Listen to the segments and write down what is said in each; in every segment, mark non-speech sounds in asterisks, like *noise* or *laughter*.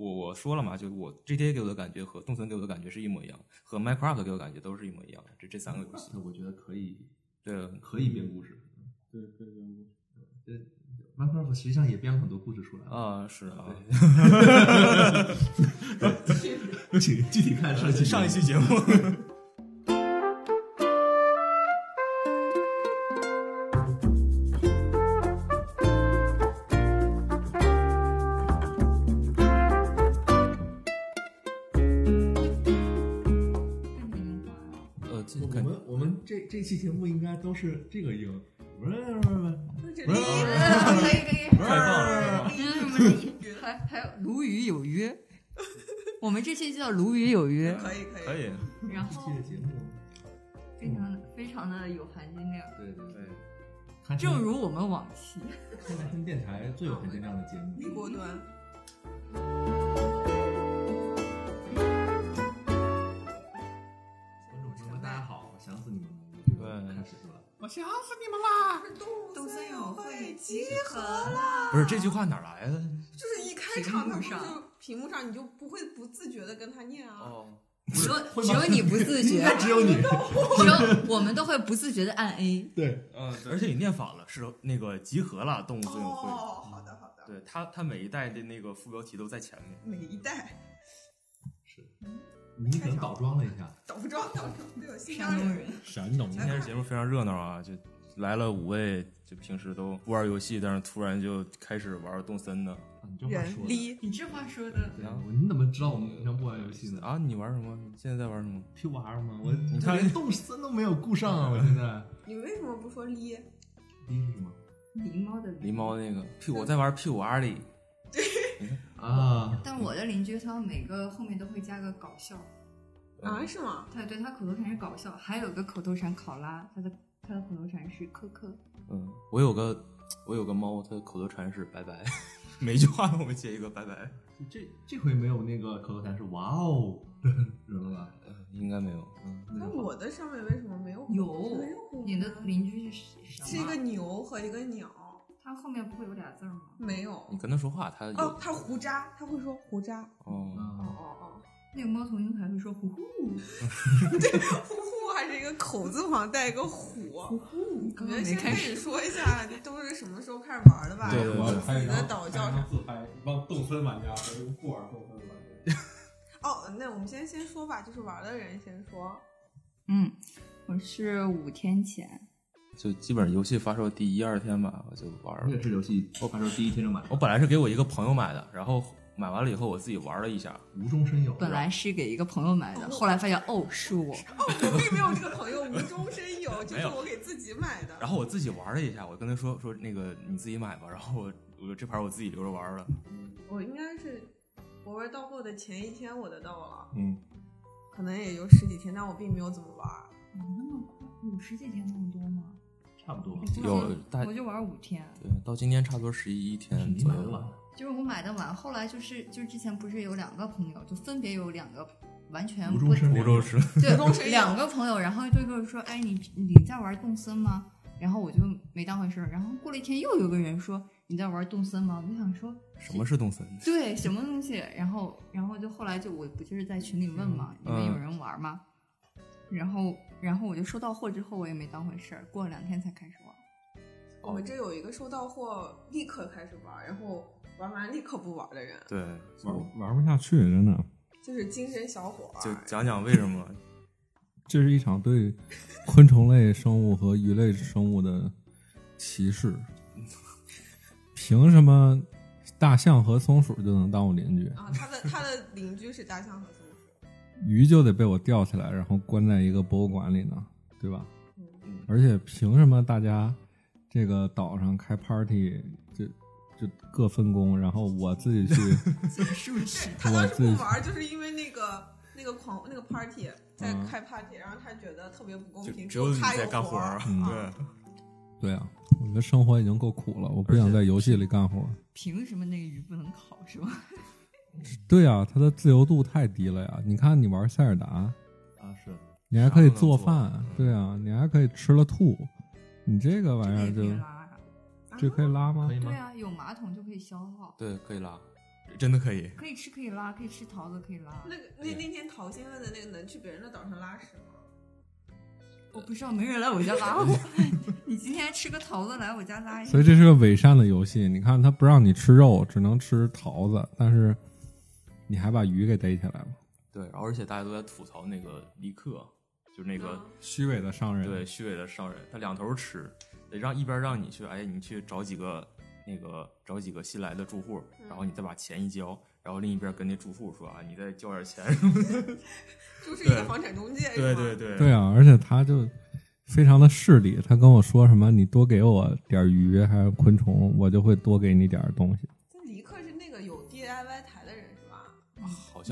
我我说了嘛，就我 GTA 给我的感觉和动森给我的感觉是一模一样，和 Minecraft 给我感觉都是一模一样的，这这三个游戏。那我觉得可以，对，可以编故事。对，可以编故事。对，Minecraft 实际上也编了很多故事出来。啊，是啊，*laughs* *laughs* 请具体看上期上一期节目。都是这个音，不是不是不是可以可以，开放了是？还还有鲈鱼有约，我们这期就叫鲈鱼有约，可以可以可以，然后，非常的非常的有含金量，对对对，正如我们往期。看来听电台最有含金量的节目。立波端，观众朋友们，大家好，我想死你们了，我就对开始了。我想死你们啦！动森友会集合啦！不是这句话哪来的？就是一开场，他上就屏幕上，你就不会不自觉的跟他念啊。哦，只有只有你不自觉，只有你，只有我们都会不自觉的按 A。对，嗯，而且你念反了，是那个集合了动物森友会。哦，好的好的，对他，他每一代的那个副标题都在前面。每一代是，你可能倒装了一下，倒装倒装都有新疆人。山东人，山东今天这节目非常热闹啊，就来了五位，就平时都不玩游戏，但是突然就开始玩动森的啊你这话说的。你这话说的，对啊你怎么知道我们平常不玩游戏呢？啊！你玩什么？你现在在玩什么？屁玩吗？我你看连动森都没有顾上啊！我现在 *laughs* 你为什么不说狸？狸是什么狸猫的狸猫那个屁股，我在玩屁股阿里。*laughs* 啊？但我的邻居他每个后面都会加个搞笑，啊，是吗？他对他口头禅是搞笑，还有个口头禅考拉，他的他的口头禅是科科。嗯，我有个我有个猫，它的口头禅是拜拜，*laughs* 每句话我们接一个拜拜。这这回没有那个口头禅是哇哦的人了吧？呃，应该没有。嗯，那我的上面为什么没有？有，你的邻居是什么？是一个牛和一个鸟，他后面不会有俩字儿吗？没有。你跟他说话，他哦，他胡渣，他会说胡渣。哦，哦啊，哦哦，那个猫头鹰还会说呼呼 *laughs* 对呼呼还是一个口字旁带一个虎。呼呼，我觉得刚刚没先开开始始说一下，都是什么时候开始玩的吧？对对对我自己的岛叫啥？自拍，一帮动森玩家和一个不玩动森的玩家。*laughs* 哦，那我们先先说吧，就是玩的人先说。嗯，我是五天前，就基本上游戏发售第一二天吧，我就玩了我也。是游戏发售第一天就买，我本来是给我一个朋友买的，然后买完了以后我自己玩了一下，无中生有。本来是给一个朋友买的，后来发现哦是我，哦，我并没有这个朋友无中生有，*laughs* 就是我给自己买的。然后我自己玩了一下，我跟他说说那个你自己买吧，然后我我这盘我自己留着玩了。我应该是我玩到货的前一天我的到了，嗯，可能也就十几天，但我并没有怎么玩。有那么快，有十几天那么多吗？差不多。有大我就玩五天，对，到今天差不多十一天左右买的晚，就是我买的晚，后来就是就是之前不是有两个朋友，就分别有两个完全无不中生有。湖州市。*laughs* 对两个朋友，然后就跟我说，哎你你在玩动森吗？然后我就没当回事儿，然后过了一天又有个人说你在玩动森吗？我就想说什么是动森？对什么东西，然后然后就后来就我不就是在群里问嘛，你们有人玩吗？然后然后我就收到货之后我也没当回事儿，过了两天才开始玩。我们这有一个收到货立刻开始玩，然后玩完立刻不玩的人，对，玩玩不下去，真的。就是精神小伙。就讲讲为什么？*laughs* 这是一场对昆虫类生物和鱼类生物的歧视。凭什么大象和松鼠就能当我邻居，啊，他的他的邻居是大象和松鼠。鱼就得被我钓起来，然后关在一个博物馆里呢？对吧？嗯，而且凭什么大家这个岛上开 party 就就各分工，然后我自己去 *laughs* *laughs* 是不是，他当时我自己不玩，就是因为那个那个狂那个 party 在嗯开 party，、然后他觉得特别不公平，只有你他在干活儿儿。嗯对，对啊，我觉得生活已经够苦了，我不想在游戏里干活。凭什么那个鱼不能烤是吧？*laughs* 对啊，它的自由度太低了呀！你看你玩塞尔达，啊，是你还可以做饭嗯，对啊，你还可以吃了吐，你这个玩意儿就这可以拉呀这可以拉吗可？以吗？对啊，有马桶就可以消耗。对，可以拉。真的可以。可以吃可以拉，可以吃桃子可以拉。那个那那天桃心问的那个能去别人的岛上拉屎吗？我不知道，没人来我家拉我。*laughs* 你今天吃个桃子来我家拉一下所。以这是个伪善的游戏。你看，它不让你吃肉，只能吃桃子，但是你还把鱼给逮起来了，对，然后而且大家都在吐槽那个尼克，就是那个、嗯虚伪的商人。对虚伪的商人，他两头吃，得让一边让你去，哎，你去找几个那个找几个新来的住户，然后你再把钱一交，然后另一边跟那住户说啊，你再交点钱什么的。*laughs* 就是 *laughs* 一个房产中介，对对对对啊，而且他就非常的势利，他跟我说什么，你多给我点鱼还有昆虫，我就会多给你点东西。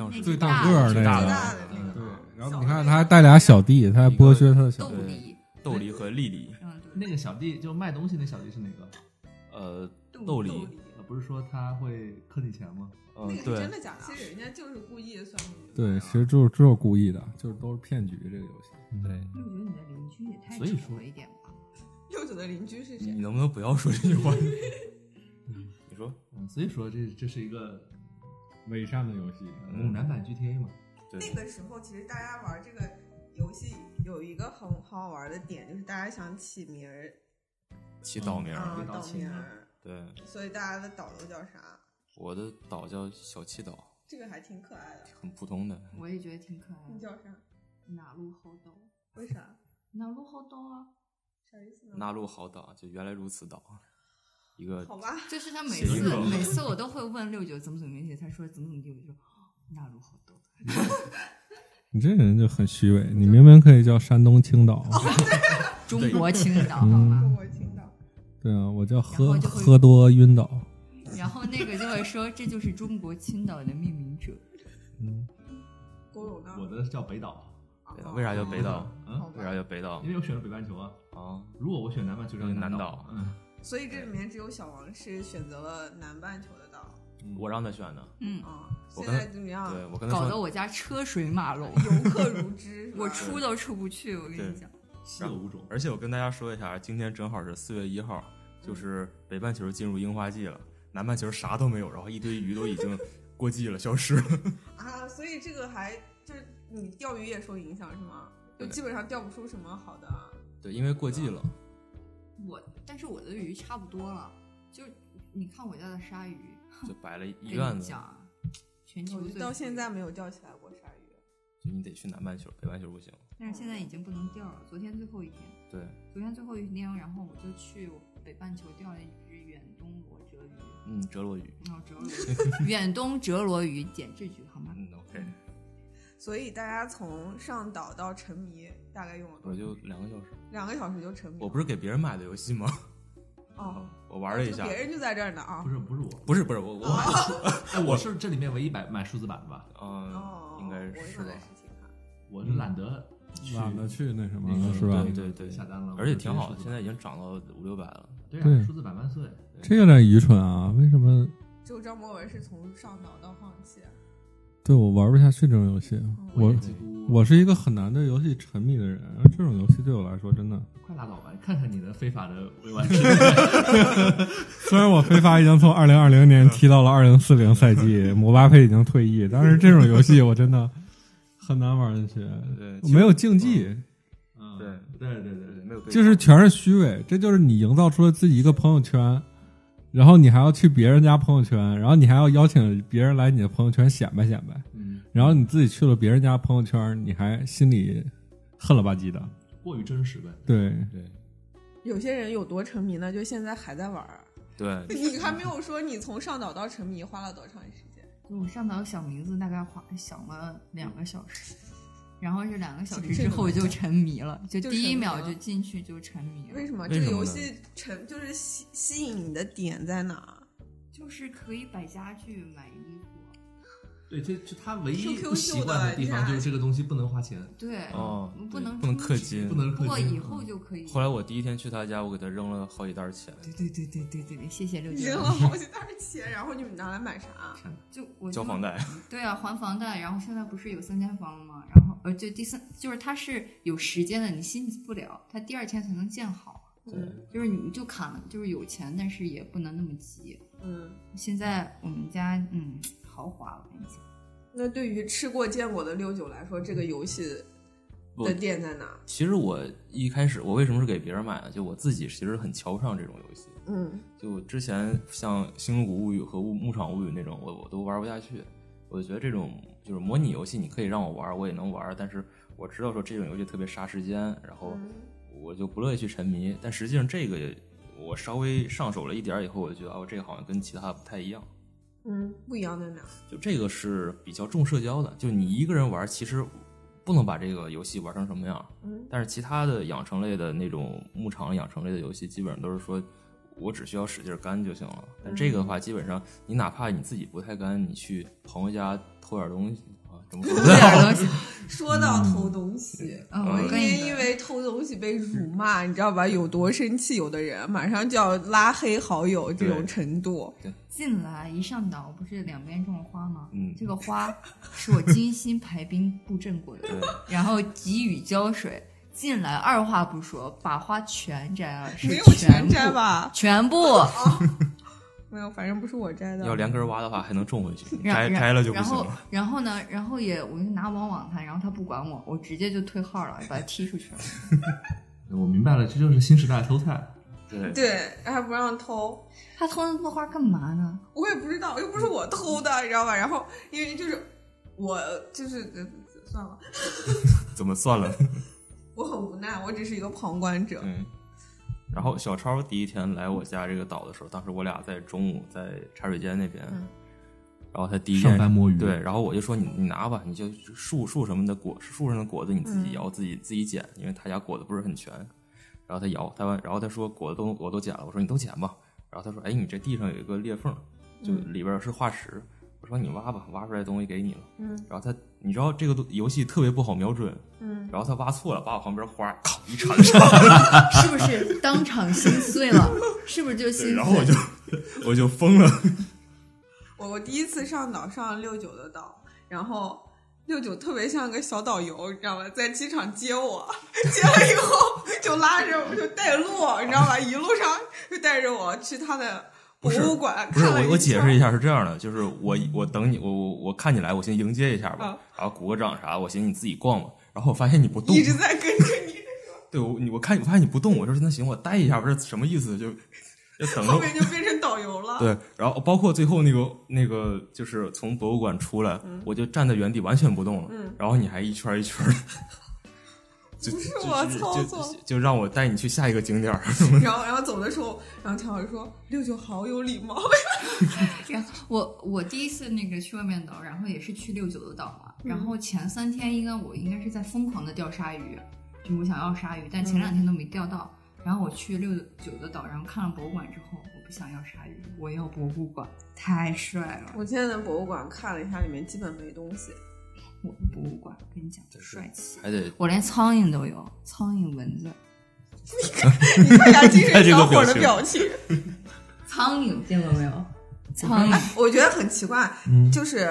像是最大大个儿那个，大的。对啊，然后你看他还带俩小弟，他还剥削他的小弟。豆梨，和丽丽，那个小弟就卖东西那小弟是哪个？呃，豆豆梨，不是说他会坑你钱吗？嗯，那个是对真的假的？其实人家就是故意算命的。对，其实就是就是故意的，就是都是骗局。这个游戏，对，我觉得你的邻居也太所以说丑了一点吧。六九的邻居是谁你？能不能不要说这句话？*laughs* 你说，嗯，所以说这这是一个伪善的游戏。猛男版 GTA 嘛。对，那个时候其实大家玩这个游戏有一个很好玩的点，就是大家想起名儿起岛名儿，啊，岛名儿，对，所以大家的岛都叫啥？我的岛叫小七岛，这个还挺可爱的。很普通的。我也觉得挺可爱的。你叫啥？哪路好岛？为啥？哪路好岛啊？啥意思呢？哪路好岛，就原来如此岛，一个好吧，就是他每次每次我都会问六九怎么怎么样，他说怎么怎么地，我就说哪路好多。*laughs* 你这人就很虚伪，你明明可以叫山东青岛。*laughs* 中国青岛，好吗？中国青岛。对啊，我叫喝喝多晕倒。然后那个就会说这就是中国青岛的命名者。嗯，*laughs* 郭？我的叫北岛，对为啥叫北岛？嗯，为啥叫北岛因为我选了北半球啊。啊？如果我选南半球，就叫南岛。嗯，所以这里面只有小王是选择了南半球的岛我让他选的，嗯，啊。现在怎么样？对我跟他，搞得我家车水马龙，*laughs* 游客如织，*laughs* 我出都出不去。我跟你讲，稀有物种。而且我跟大家说一下，今天正好是四月一号，就是北半球进入樱花季了，南半球啥都没有，然后一堆鱼都已经过季了，消失了。*laughs* 啊，所以这个还就是你钓鱼也受影响是吗？就基本上钓不出什么好的。对，因为过季了。我但是我的鱼差不多了，就你看我家的鲨鱼，就摆了一 *laughs* 跟院子，全球我到现在没有钓起来过鲨鱼。就你得去南半球，北半球不行。但是现在已经不能钓了。昨天最后一天，对，昨天最后一天，然后我就去北半球钓了一只远东罗哲鱼，嗯，折罗鱼，然后折罗鱼，远东折罗鱼减脂局，好吗？嗯，OK，所以大家从上岛到沉迷大概用了多我久？就两个小时。两个小时就沉迷了。我不是给别人买的游戏吗？哦，我玩了一下，别人就在这儿呢啊不。是不是我，不是不是我我买的，*laughs* 哎，我是这里面唯一买买数字版的吧？嗯哦，，应该是。我是懒得懒得去那什么了，是吧？对对对，下单了，而且挺好的，现在已经涨到五六百了。对对啊，数字版万岁！这有点愚蠢啊！为什么？只有张博文是从上脑到放弃。对我玩不下去这种游戏。我也几乎我是一个很难对游戏沉迷的人，这种游戏对我来说真的，快拉倒吧，看看你的非法的未完成。*laughs* 虽然我非法已经从二零二零年踢到了二零四零赛季，姆巴佩已经退役，但是这种游戏我真的很难玩进去，对，没有竞技，嗯，对对对对对，没有对就是全是虚伪，这就是你营造出了自己一个朋友圈，然后你还要去别人家朋友圈，然后你还要邀请别人来你的朋友圈显摆显摆，嗯，然后你自己去了别人家朋友圈，你还心里恨了吧唧的，过于真实呗。对，对有些人有多沉迷呢？就现在还在玩儿。对，*laughs* 你还没有说你从上岛到沉迷花了多长时间？就我上岛想名字大概花想了两个小时，然后是两个小时之后就沉迷了，就就第一秒就进去就沉迷了为，什么这个游戏沉就是吸吸引你的点在哪？就是可以摆家具、买衣服，对，这就他唯一不习惯的地方就是这个东西不能花钱，对，哦不能不能氪金不能氪金。不过以后就可以。后来我第一天去他家，我给他扔了好几袋钱，对对对对对对对，谢谢六姐。扔了好几袋钱，然后你们拿来买啥？*laughs* 就我就交房贷。*laughs* 对啊，还房贷，然后现在不是有三间房了吗？然后呃，就第三就是它是有时间的，你心急不了，它第二天才能建好。对，就是你就砍了，就是有钱，但是也不能那么急。嗯，现在我们家嗯豪华，我跟你讲，那对于吃过见过的六九来说，这个游戏的店在哪？其实我一开始我为什么是给别人买的？就我自己其实很瞧不上这种游戏。嗯就之前像《星露谷物语》和《牧场物语》那种，我我都玩不下去。我就觉得这种就是模拟游戏，你可以让我玩，我也能玩，但是我知道说这种游戏特别杀时间，然后我就不乐意去沉迷。但实际上这个我稍微上手了一点以后，我就觉得哦，这个好像跟其他不太一样。嗯，不一样在哪？就这个是比较重社交的，就你一个人玩，其实不能把这个游戏玩成什么样。嗯但是其他的养成类的那种牧场养成类的游戏，基本上都是说我只需要使劲干就行了。但这个的话，基本上你哪怕你自己不太干，你去朋友家偷点东西啊，怎么说？这点东西，*laughs* 说到偷东西，我今天因为偷东西被辱骂，你知道吧？有多生气？有的人马上就要拉黑好友这种程度。进来一上岛，不是两边种了花吗？嗯这个花是我精心排兵布阵过的，然后给予浇水。进来二话不说，把花全摘了，是没有全部全摘？吧？全部。*laughs* 没有，反正不是我摘的。要连根挖的话，还能种回去，摘摘了就不然后行了。然后呢，然后也我就拿网网他，然后他不管我，我直接就退号了，把他踢出去了。*laughs* 我明白了，这就是新时代偷菜。对对，还不让偷，他偷那么多花干嘛呢？我也不知道，又不是我偷的，你知道吧？然后因为就是我就是呃算了，*laughs* 怎么算了？*laughs* 我很无奈，我只是一个旁观者。嗯。然后小超第一天来我家这个岛的时候，当时我俩在中午在茶水间那边，嗯然后他第一天上班摸鱼对，然后我就说你你拿吧，你就树树什么的果树上的果子你自己摇、自己自己捡，因为他家果子不是很全。然后他摇，他完，然后他说果子都我都捡了，我说你都捡吧。然后他说哎，你这地上有一个裂缝，就里边是化石。我说你挖吧，挖出来东西给你了。嗯然后他，你知道这个东游戏特别不好瞄准，嗯，然后他挖错了，把我旁边花咔一铲 *laughs* 上了。是不是当场心碎了？是不是就心碎？然后我就我就疯了。我我第一次上岛上六九的岛，然后六九特别像个小导游，你知道吗？在机场接我，接了以后就拉着我就带路，你知道吧？一路上就带着我去他的博物馆不是我，我解释一下。是这样的，就是我我等你，我我我看你来，我先迎接一下吧，啊然后鼓个掌啥，我寻思你自己逛吧。然后我发现你不动一，直在跟着你，对我你我看我发现你不动，我说那行，我待一下，不是什么意思？就就等着。后面就变成导游了。对，然后包括最后那个那个，就是从博物馆出来，我就站在原地完全不动了。嗯然后你还一圈一圈的，就不是就我就操作就就让我带你去下一个景点儿。*laughs* 然后然后走的时候，然后田老师说六九好有礼貌。*laughs* 然后我我第一次那个去外面岛，然后也是去六九的岛嘛。然后前三天应该我应该是在疯狂的钓鲨鱼，就我想要鲨鱼，但前两天都没钓到。然后我去六九的岛，然后看了博物馆之后，我不想要鲨鱼，我要博物馆，太帅了！我今天在博物馆看了一下，里面基本没东西。我的博物馆跟你讲，帅气。还得我连苍蝇都有，苍蝇、蚊子，你看一下精神看这个小伙的表表情。苍蝇见过没有？苍蝇，我觉得很奇怪，嗯就是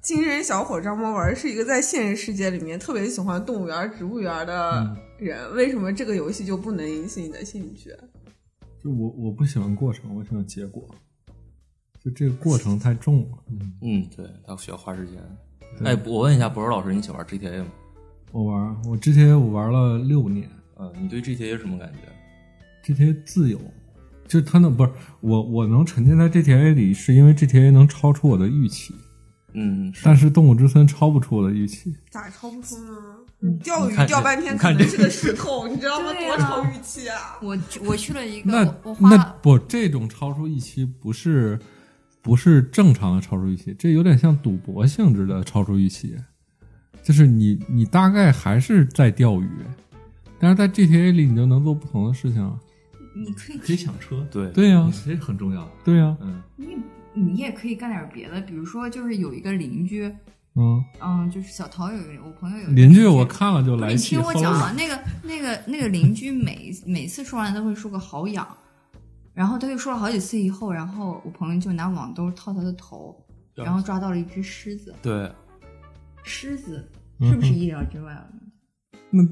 精神小伙张博文是一个在现实世界里面特别喜欢动物园、植物园的人，为什么这个游戏就不能引起你的兴趣？就我我不喜欢过程，我喜欢结果。就这个过程太重了。嗯，嗯，对，他需要花时间。哎，我问一下博士老师，你喜欢玩 GTA 吗？我玩我 GTA 我玩了六年嗯，你对 GTA 是什么感觉？，GTA 自由，就他那不是我我能沉浸在 GTA 里，是因为 GTA 能超出我的预期，嗯，但是动物之森超不出我的预期。咋超不出呢？你钓鱼钓半天你看这可能是个石头，你知道吗？多超预期啊！我我去了一个，那那不这种超出预期不是不是正常的超出预期，这有点像赌博性质的超出预期，就是你你大概还是在钓鱼，但是在 GTA 里你就能做不同的事情啊。你可以可以抢车，对。对呀、这很重要。对呀、嗯，你你也可以干点别的，比如说就是有一个邻居，嗯，嗯，就是小桃有一个，我朋友有一个邻居我看了就来气你听我讲啊，那个那个那个邻居每每次说完都会说个好痒，然后他就说了好几次以后，然后我朋友就拿网兜套他的头，然后抓到了一只狮子，对，狮子嗯是不是意料之外了？那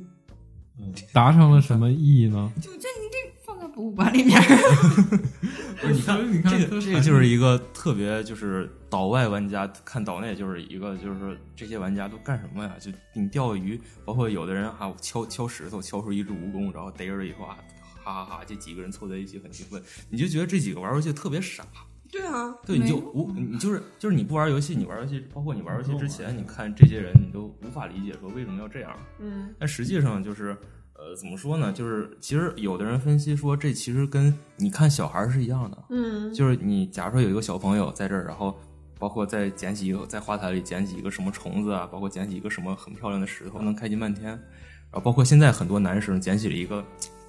达成了什么意义呢？就这你这放放在博物馆里面。*laughs* 不是你看，你看这个这个就是一个特别就是岛外玩家看岛内就是一个就是说这些玩家都干什么呀？就你钓鱼，包括有的人还敲敲石头敲出一只蜈蚣，然后逮着以后啊，哈哈哈，这几个人凑在一起很兴奋，你就觉得这几个玩游戏特别傻。对啊，对，你就无你就是就是你不玩游戏，你玩游戏，包括你玩游戏之前，你看这些人，你都无法理解说为什么要这样。嗯但实际上就是，呃，怎么说呢？就是其实有的人分析说，这其实跟你看小孩儿是一样的，嗯就是你假如说有一个小朋友在这儿，然后包括再捡起一个在花坛里捡起一个什么虫子啊，包括捡起一个什么很漂亮的石头，能开心半天。然后包括现在很多男生捡起了一个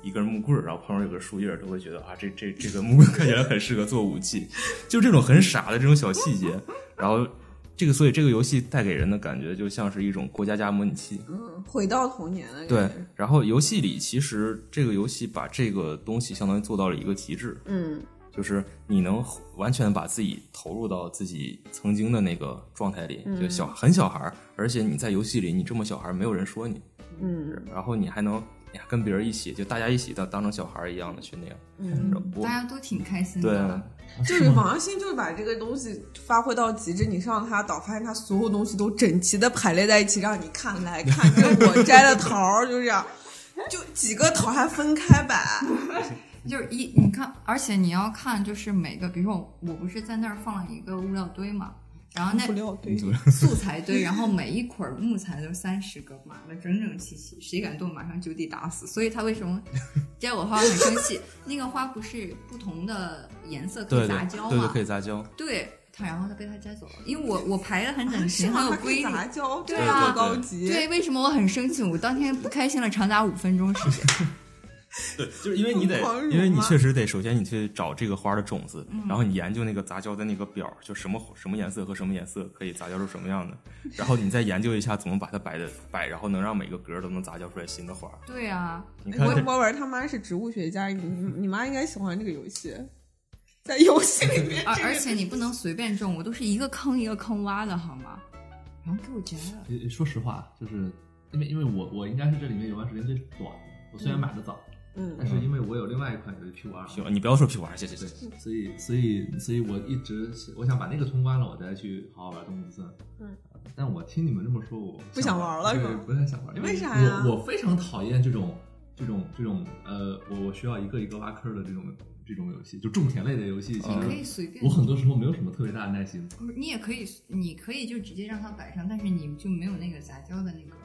一根木棍儿，然后旁边有个树叶儿，都会觉得啊，这这这个木棍看起来很适合做武器，就这种很傻的这种小细节。然后这个，所以这个游戏带给人的感觉就像是一种过家家模拟器。嗯，回到童年了。对，然后游戏里其实这个游戏把这个东西相当于做到了一个极致，嗯就是你能完全把自己投入到自己曾经的那个状态里，就小很小孩儿，而且你在游戏里你这么小孩儿，没有人说你，嗯然后你还能跟别人一起，就大家一起当当成小孩一样的去那样，嗯，大家都挺开心的对的。就是网上星就是把这个东西发挥到极致。你上他岛，发现他所有东西都整齐的排列在一起，让你看来看这我摘的桃儿，就这样，就几个桃还分开摆。*laughs* 就是一你看，而且你要看，就是每个，比如说我我不是在那儿放了一个物料堆嘛，然后那 *laughs* 素材堆，然后每一捆木材都三十个，码的整整齐齐，谁敢动马上就地打死。所以他为什么 *laughs* 摘我花很生气？那个花不是不同的颜色可对对以杂交对对嘛？可以杂交，对他，然后他被他摘走了，因为我我排的很整齐？很有规律。杂交，对啊高级。对，为什么我很生气？我当天不开心了长达五分钟时间。*laughs* 对，就是因为你得因为你确实得，首先你去找这个花的种子，嗯然后你研究那个杂交的那个表，就什么什么颜色和什么颜色可以杂交出什么样的，然后你再研究一下怎么把它摆的摆，然后能让每个格儿都能杂交出来新的花。对啊，你看这，我我文他妈是植物学家，你你你妈应该喜欢这个游戏，在游戏里面而而且你不能随便种，我都是一个坑一个坑挖的好吗？然后给我摘了。说实话，就是因为因为我我应该是这里面游玩时间最短的，我虽然买的早，嗯但是因为我有另外一款游戏 P 五二，行，你不要说 P 五二，谢谢谢对谢。，所以所以所以我一直我想把那个通关了，我再去好好玩动物森。嗯，但我听你们这么说，我不想玩了是对不太想玩，因为啥呀我我非常讨厌这种这种这种呃，我我需要一个一个挖坑的这种这种游戏，就种田类的游戏。其你可以实随便我很多时候没有什么特别大的耐心。不是，你也可以，你可以就直接让它摆上，但是你就没有那个杂交的那个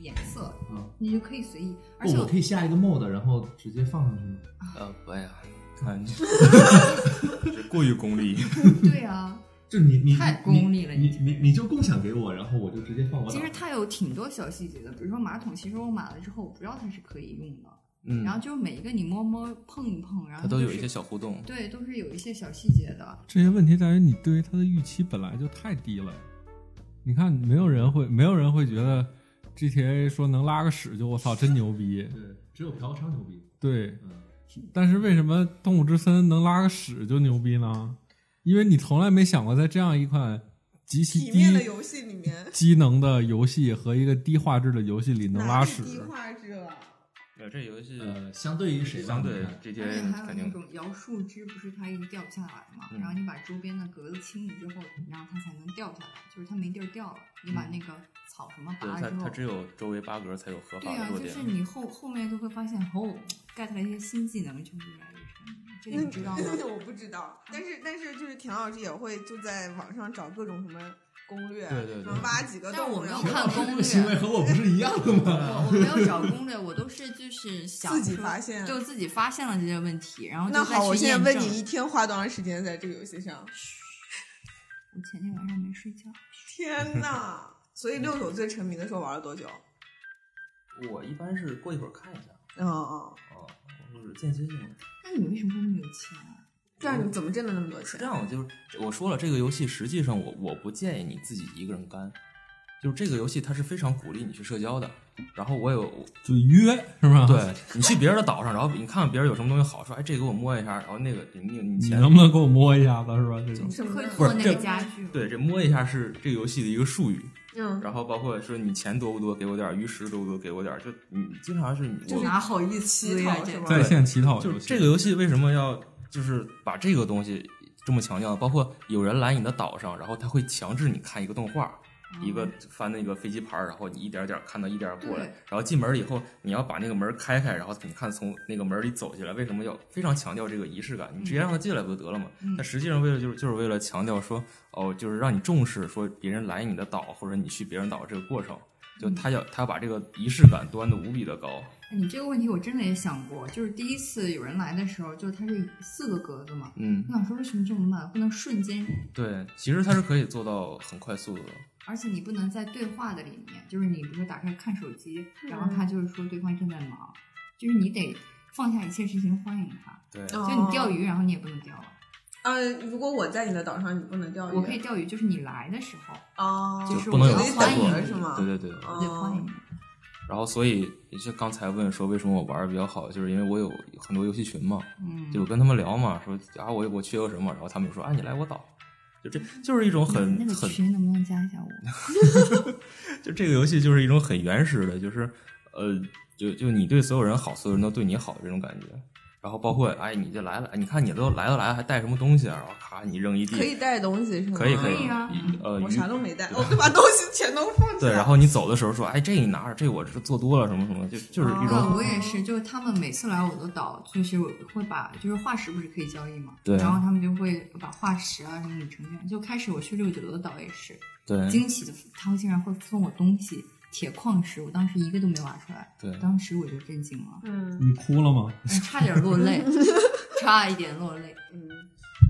颜色，嗯你就可以随意。而不，且我可以下一个 mod，然后直接放上去吗？呃，不呀，*laughs* 看，*laughs* 这过于功利。*laughs* 对啊，就你你太功利了你你你你就共享给我，然后我就直接放我。其实它有挺多小细节的，比如说马桶，其实我买了之后，我不知道它是可以用的，嗯然，后就是每一个你摸摸碰一碰，然后就是它都有一些小互动。对，都是有一些小细节的。这些问题在于你对于它的预期本来就太低了。你看，没有人会，没有人会觉得 GTA 说能拉个屎就我操真牛逼，对，只有嫖娼牛逼。对。嗯，但是为什么《动物之森》能拉个屎就牛逼呢？因为你从来没想过在这样一款极其低体面的游戏里面机能的游戏和一个低画质的游戏里能拉屎。是低画质了。对，这游戏呃，相对于谁吧？相对 GTA 还有那种摇树枝，不是它一直掉不下来嘛？嗯然后你把周边的格子清理之后，然后它才能掉下来，就是它没地儿掉了。你把那个草什么对拔了之后，它它只有周围八格才有合对呀、法的落点就是。你后后面就会发现，哦，get 了一些新技能，就越来越沉迷。这个你知道吗？*laughs* 我不知道，但是但是就是田老师也会就在网上找各种什么攻略，对对对什么挖几个洞，但我没有然后看攻略行为和我不是一样的吗？*laughs* 我我没有找攻略，我都是就是想自己发现就自己发现了这些问题，然后就那好，我现在问你，一天花多长时间在这个游戏上？我前天晚上没睡觉，天呐！所以六手最沉迷的时候玩了多久？我一般是过一会儿看一下。嗯嗯，哦，我是间歇性的。那你为什么会那么有钱啊？这样你怎么挣了那么多钱？这样我，就是我说了，这个游戏实际上我我不建议你自己一个人干，就是这个游戏它是非常鼓励你去社交的。然后我有就约是吧？，对你去别人的岛上，然后你看看别人有什么东西好，说哎这个给我摸一下，然后那个你你你能不能给我摸一下子是吧？这种什么会的做那个家具？对这摸一下是这个游戏的一个术语，嗯，然后包括说你钱多不多给我点儿，鱼食多不多给我点儿，就你经常是你就哪好意思乞呀这讨是？在线乞讨就是游戏这个游戏为什么要就是把这个东西这么强调？包括有人来你的岛上，然后他会强制你看一个动画。一个翻那个飞机牌儿，然后你一点点看到一点点过来，然后进门以后，你要把那个门开开，然后你看从那个门里走进来，为什么要非常强调这个仪式感？你直接让他进来不就得了吗？嗯但实际上为了就是就是为了强调说，哦，就是让你重视说别人来你的岛或者你去别人岛这个过程，就他要他把这个仪式感端的无比的高。哎你这个问题我真的也想过，就是第一次有人来的时候，就是它是四个格子嘛，嗯，我想说为什么这么慢，不能瞬间，对，其实它是可以做到很快速的。而且你不能在对话的里面，就是你比如说打开看手机，然后他就是说对方正在忙，就是你得放下一切事情欢迎他。对，哦就你钓鱼，然后你也不能钓了。呃，如果我在你的岛上，你不能钓鱼。我可以钓鱼，就是你来的时候，哦，就是不能有欢迎你等着是吗？对对对。得欢迎你。然后，所以就刚才问说为什么我玩的比较好，就是因为我有很多游戏群嘛，嗯，就我跟他们聊嘛，说啊我我缺个什么，然后他们就说啊你来我岛，就这就是一种很那个很群能不能加一下我？*laughs* 就这个游戏就是一种很原始的，就是呃就就你对所有人好，所有人都对你好这种感觉。然后包括哎你这来了，你看你都来都来了，还带什么东西啊？然后咔你扔一地，可以带东西是吗？可以以可以啊呃我啥都没带，我就把东西全都放。对，然后你走的时候说哎这你拿着，这我这做多了什么什么，就就是一种、啊，我也是，就是他们每次来我的岛，就是会把就是化石不是可以交易吗，对然后他们就会把化石啊什么里程券。就开始我去六九的岛也是对惊喜的，他们竟然会送我东西，铁矿石，我当时一个都没挖出来，对当时我就震惊了，嗯你哭了吗？差点落泪，*laughs* 差一点落泪。嗯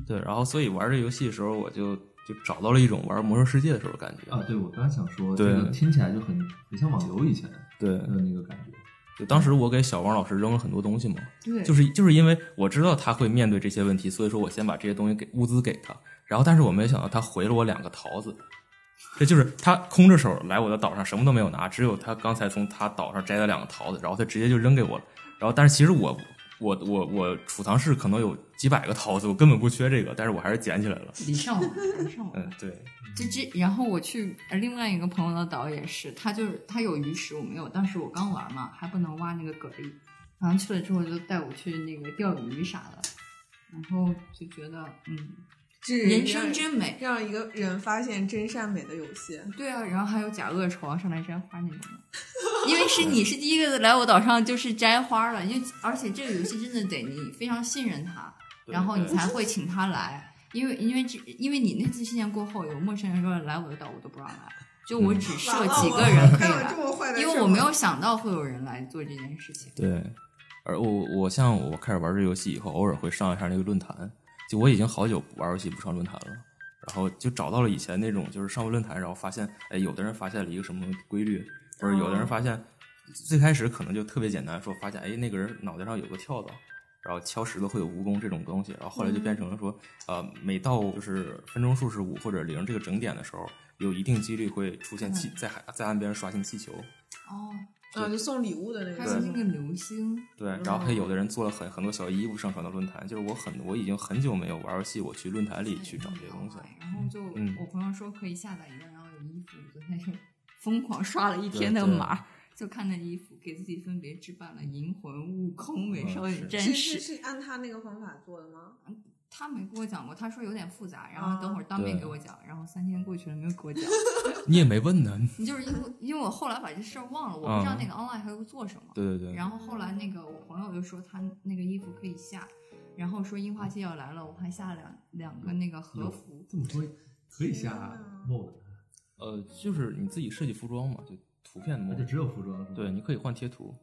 对，然后所以玩这游戏的时候，我就就找到了一种玩魔兽世界的时候的感觉啊，对，我刚才想说，对这个听起来就很很像网游以前对，的那个感觉。就当时我给小王老师扔了很多东西嘛，对，就是就是因为我知道他会面对这些问题，所以说我先把这些东西给物资给他，然后但是我没想到他回了我两个桃子，这就是他空着手来我的岛上，什么都没有拿，只有他刚才从他岛上摘了两个桃子，然后他直接就扔给我了，然后但是其实我我我我储藏室可能有几百个桃子，我根本不缺这个，但是我还是捡起来了。礼尚往来，礼尚往来。嗯，对，这这，然后我去呃另外一个朋友的岛也是，他就是他有鱼食，我没有。当时我刚玩嘛，还不能挖那个蛤蜊，然后去了之后就带我去那个钓鱼啥的，然后就觉得嗯，这人生真美。让一个人发现真善美的游戏。对啊，然后还有假恶丑啊，上来摘花那种的，*laughs* 因为是你是第一个来我岛上就是摘花了，因为而且这个游戏真的得你非常信任他，然后你才会请他来，因为因为这因为你那次事件过后，有陌生人说来我的岛，我都不让来，就我只设几个人可以来因为我没有想到会有人来做这件事情。对，而我我像我开始玩这游戏以后，偶尔会上一下那个论坛，就我已经好久不玩游戏不上论坛了，然后就找到了以前那种就是上过论坛，然后发现哎，有的人发现了一个什么规律，或者有的人发现最开始可能就特别简单，说发现哎那个人脑袋上有个跳蚤。然后敲石头会有蜈蚣这种东西，然后后来就变成了说，呃，每到就是分钟数是五或者零这个整点的时候，有一定几率会出现气在海在岸边刷新气球，哦，啊，就送礼物的那还个。有那个流星，对，然后还有的人做了很很多小衣服上传到论坛，就是我很我已经很久没有玩游戏，我去论坛里去找这些东西了。然后就嗯我朋友说可以下载一个，然后有衣服，我昨天就疯狂刷了一天对对那个码，就看那衣服，给自己分别置办了银魂、悟空、美少女战士是士。是按他那个方法做的吗？他没跟我讲过，他说有点复杂，然后等会儿当面给我讲。然后三天过去了，没有给我讲。*laughs* 你也没问呢？你 *laughs* 就是因为因为我后来把这事儿忘了，我不知道那个 online 还会做什么。对对对，然后后来那个我朋友就说他那个衣服可以下，然后说樱花季要来了，我还下了两两个那个和服。这么说可以下 mod，呃，就是你自己设计服装嘛，就图片的模而且只有服装是吧？对，你可以换贴图。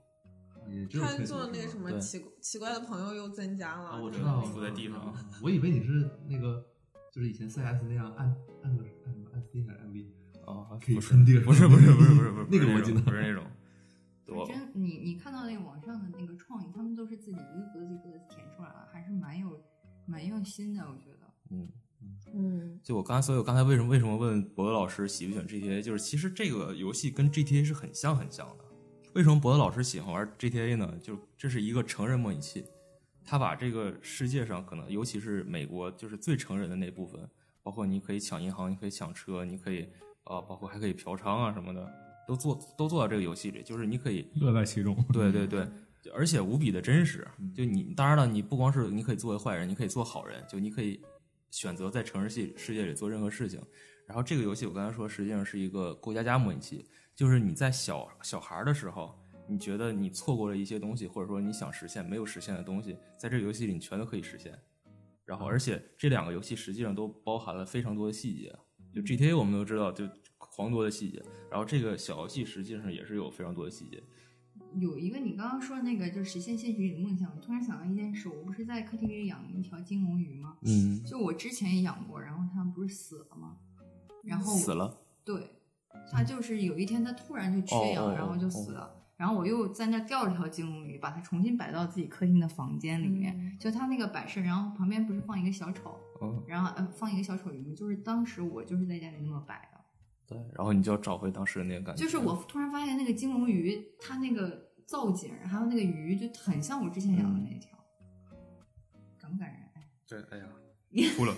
也只有他做那个什么奇奇怪的朋友又增加了。啊，我知道，附在地上 *laughs* 我以为你是那个，就是以前 CS 那样按按个按什么按 C 还是按 V？啊，可以不是喷地不是不是不是不是不是 *laughs* 那个不是种我记得不是那种，*laughs* 我真，你你看到那个网上的那个创意，他们都是自己一个格子一个格子填出来了，还是蛮有蛮用心的，我觉得。嗯。嗯，就我刚才，所以我刚才为什么为什么问博乐老师喜不喜欢 GTA，就是其实这个游戏跟 GTA 是很像很像的。为什么博德老师喜欢玩 GTA 呢？就这是一个成人模拟器，他把这个世界上可能尤其是美国就是最成人的那部分，包括你可以抢银行，你可以抢车，你可以啊，包括还可以嫖娼啊什么的，都做都做到这个游戏里，就是你可以乐在其中。对对对，而且无比的真实。就你当然了，你不光是你可以作为坏人，你可以做好人，就你可以选择在成人系世界里做任何事情。然后这个游戏我刚才说，实际上是一个过家家模拟器，就是你在小小孩儿的时候，你觉得你错过了一些东西，或者说你想实现没有实现的东西，在这个游戏里你全都可以实现。然后，而且这两个游戏实际上都包含了非常多的细节。就 GTA 我们都知道，就狂多的细节。然后这个小游戏实际上也是有非常多的细节。有一个你刚刚说的那个，就是实现现实里的梦想。我突然想到一件事，我不是在客厅里养一条金龙鱼吗？嗯，就我之前也养过，然后它不是死了吗？然后死了。对，它就是有一天它突然就缺氧，然后就死了。然后我又在那钓了条金龙鱼，把它重新摆到自己客厅的房间里面。嗯就它那个摆设，然后旁边不是放一个小丑，嗯，然后呃放一个小丑鱼，就是当时我就是在家里那么摆的。对。然后你就要找回当时的那个感觉。就是我突然发现那个金龙鱼，它那个造景还有那个鱼，就很像我之前养的那条，感不感人？哎对，哎呀，*laughs* 哭了。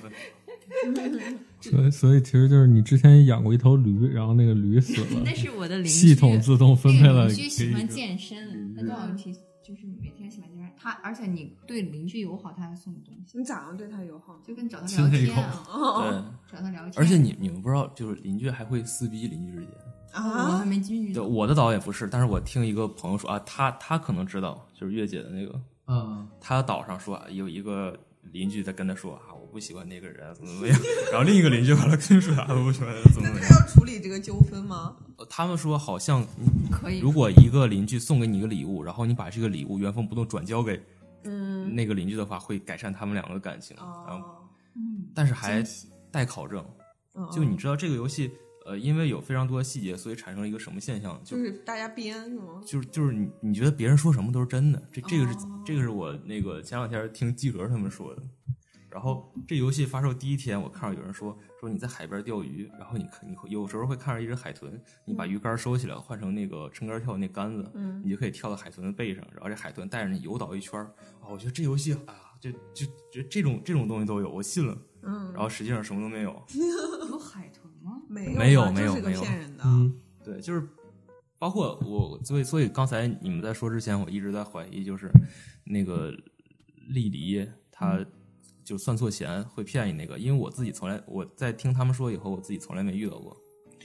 所以，所以其实就是你之前养过一头驴，然后那个驴死了，*laughs* 那是我的邻居，系统自动分配了邻居喜欢健身，他驴叫我去，就是每天喜欢健身。他而且你对邻居友好，他还送你东西，你咋样对他友好？就跟找他聊天啊，哦对，找他聊天。而且你你们不知道，就是邻居还会撕逼邻居之间。我还啊，没进去对，，我的岛也不是，但是我听一个朋友说啊，他他可能知道，就是月姐的那个，嗯，他岛上说啊，有一个邻居在跟他说啊，我不喜欢那个人，怎么怎么样。然后另一个邻居完了跟他说啊，我不喜欢，怎么怎么样。那他要处理这个纠纷吗？呃他们说好像可以。如果一个邻居送给你一个礼物，然后你把这个礼物原封不动转交给嗯，那个邻居的话，会改善他们两个的感情。然后哦，嗯，但是还待考证。嗯就你知道这个游戏，呃，因为有非常多的细节，所以产生了一个什么现象？就就是大家编是吗？就是就是你你觉得别人说什么都是真的，这这个是、哦这个是我那个前两天听季和他们说的。然后这游戏发售第一天，我看到有人说说你在海边钓鱼，然后你看你会有时候会看到一只海豚，你把鱼竿收起来换成那个撑杆跳那杆子，嗯你就可以跳到海豚的背上，然后这海豚带着你游岛一圈儿啊，我觉得这游戏啊，就就就这种这种东西都有，我信了。嗯，然后实际上什么都没有。*laughs* 没没有没有没有骗人的。嗯，对，就是包括我，所以所以刚才你们在说之前，我一直在怀疑，就是那个丽黎她就算错钱会骗你那个，因为我自己从来我在听他们说以后，我自己从来没遇到过。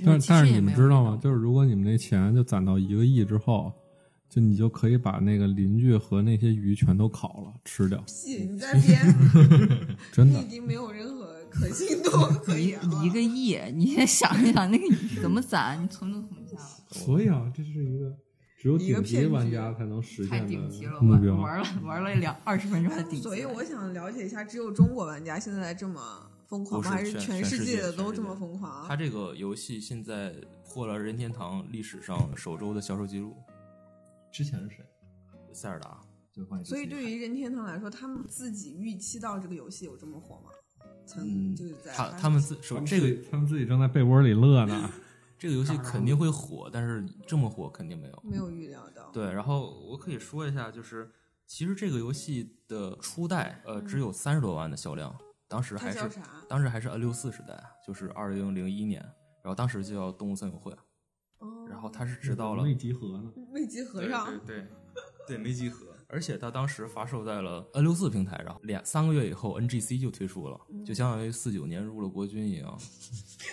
但但是你们知道吗？就是如果你们那钱就攒到一个亿之后，就你就可以把那个邻居和那些鱼全都烤了吃掉，屁！你在编 *laughs* *laughs* 真的你已。经没有任何可信度可以、啊。一个亿，你先想一想那个怎么攒，你存都存不下了，所以啊，这是一个只有顶级玩家才能实太现顶级了，的目标。玩玩了玩了两二十分钟的顶级。所以我想了解一下，只有中国玩家现在这么疯狂吗？还是全世界的都这么疯狂？他这个游戏现在破了任天堂历史上首周的销售记录，之前是谁？塞尔达。所以对于任天堂来说，他们自己预期到这个游戏有这么火吗？曾嗯就是在，他他们自首这个他们自己正在被窝里乐呢。*laughs* 这个游戏肯定会火，但是这么火肯定没有。没有预料到。对，然后我可以说一下，就是其实这个游戏的初代，呃，只有三十多万的销量，当时还是？当时还是 N 六四时代，就是二零零一年，然后当时就叫动物森友会，哦然后它是直到了没集合呢。未集合上，对对对没集合，而且它当时发售在了 N 六四平台，然后两三个月以后 NGC 就推出了，就相当于四九年入了国军一样，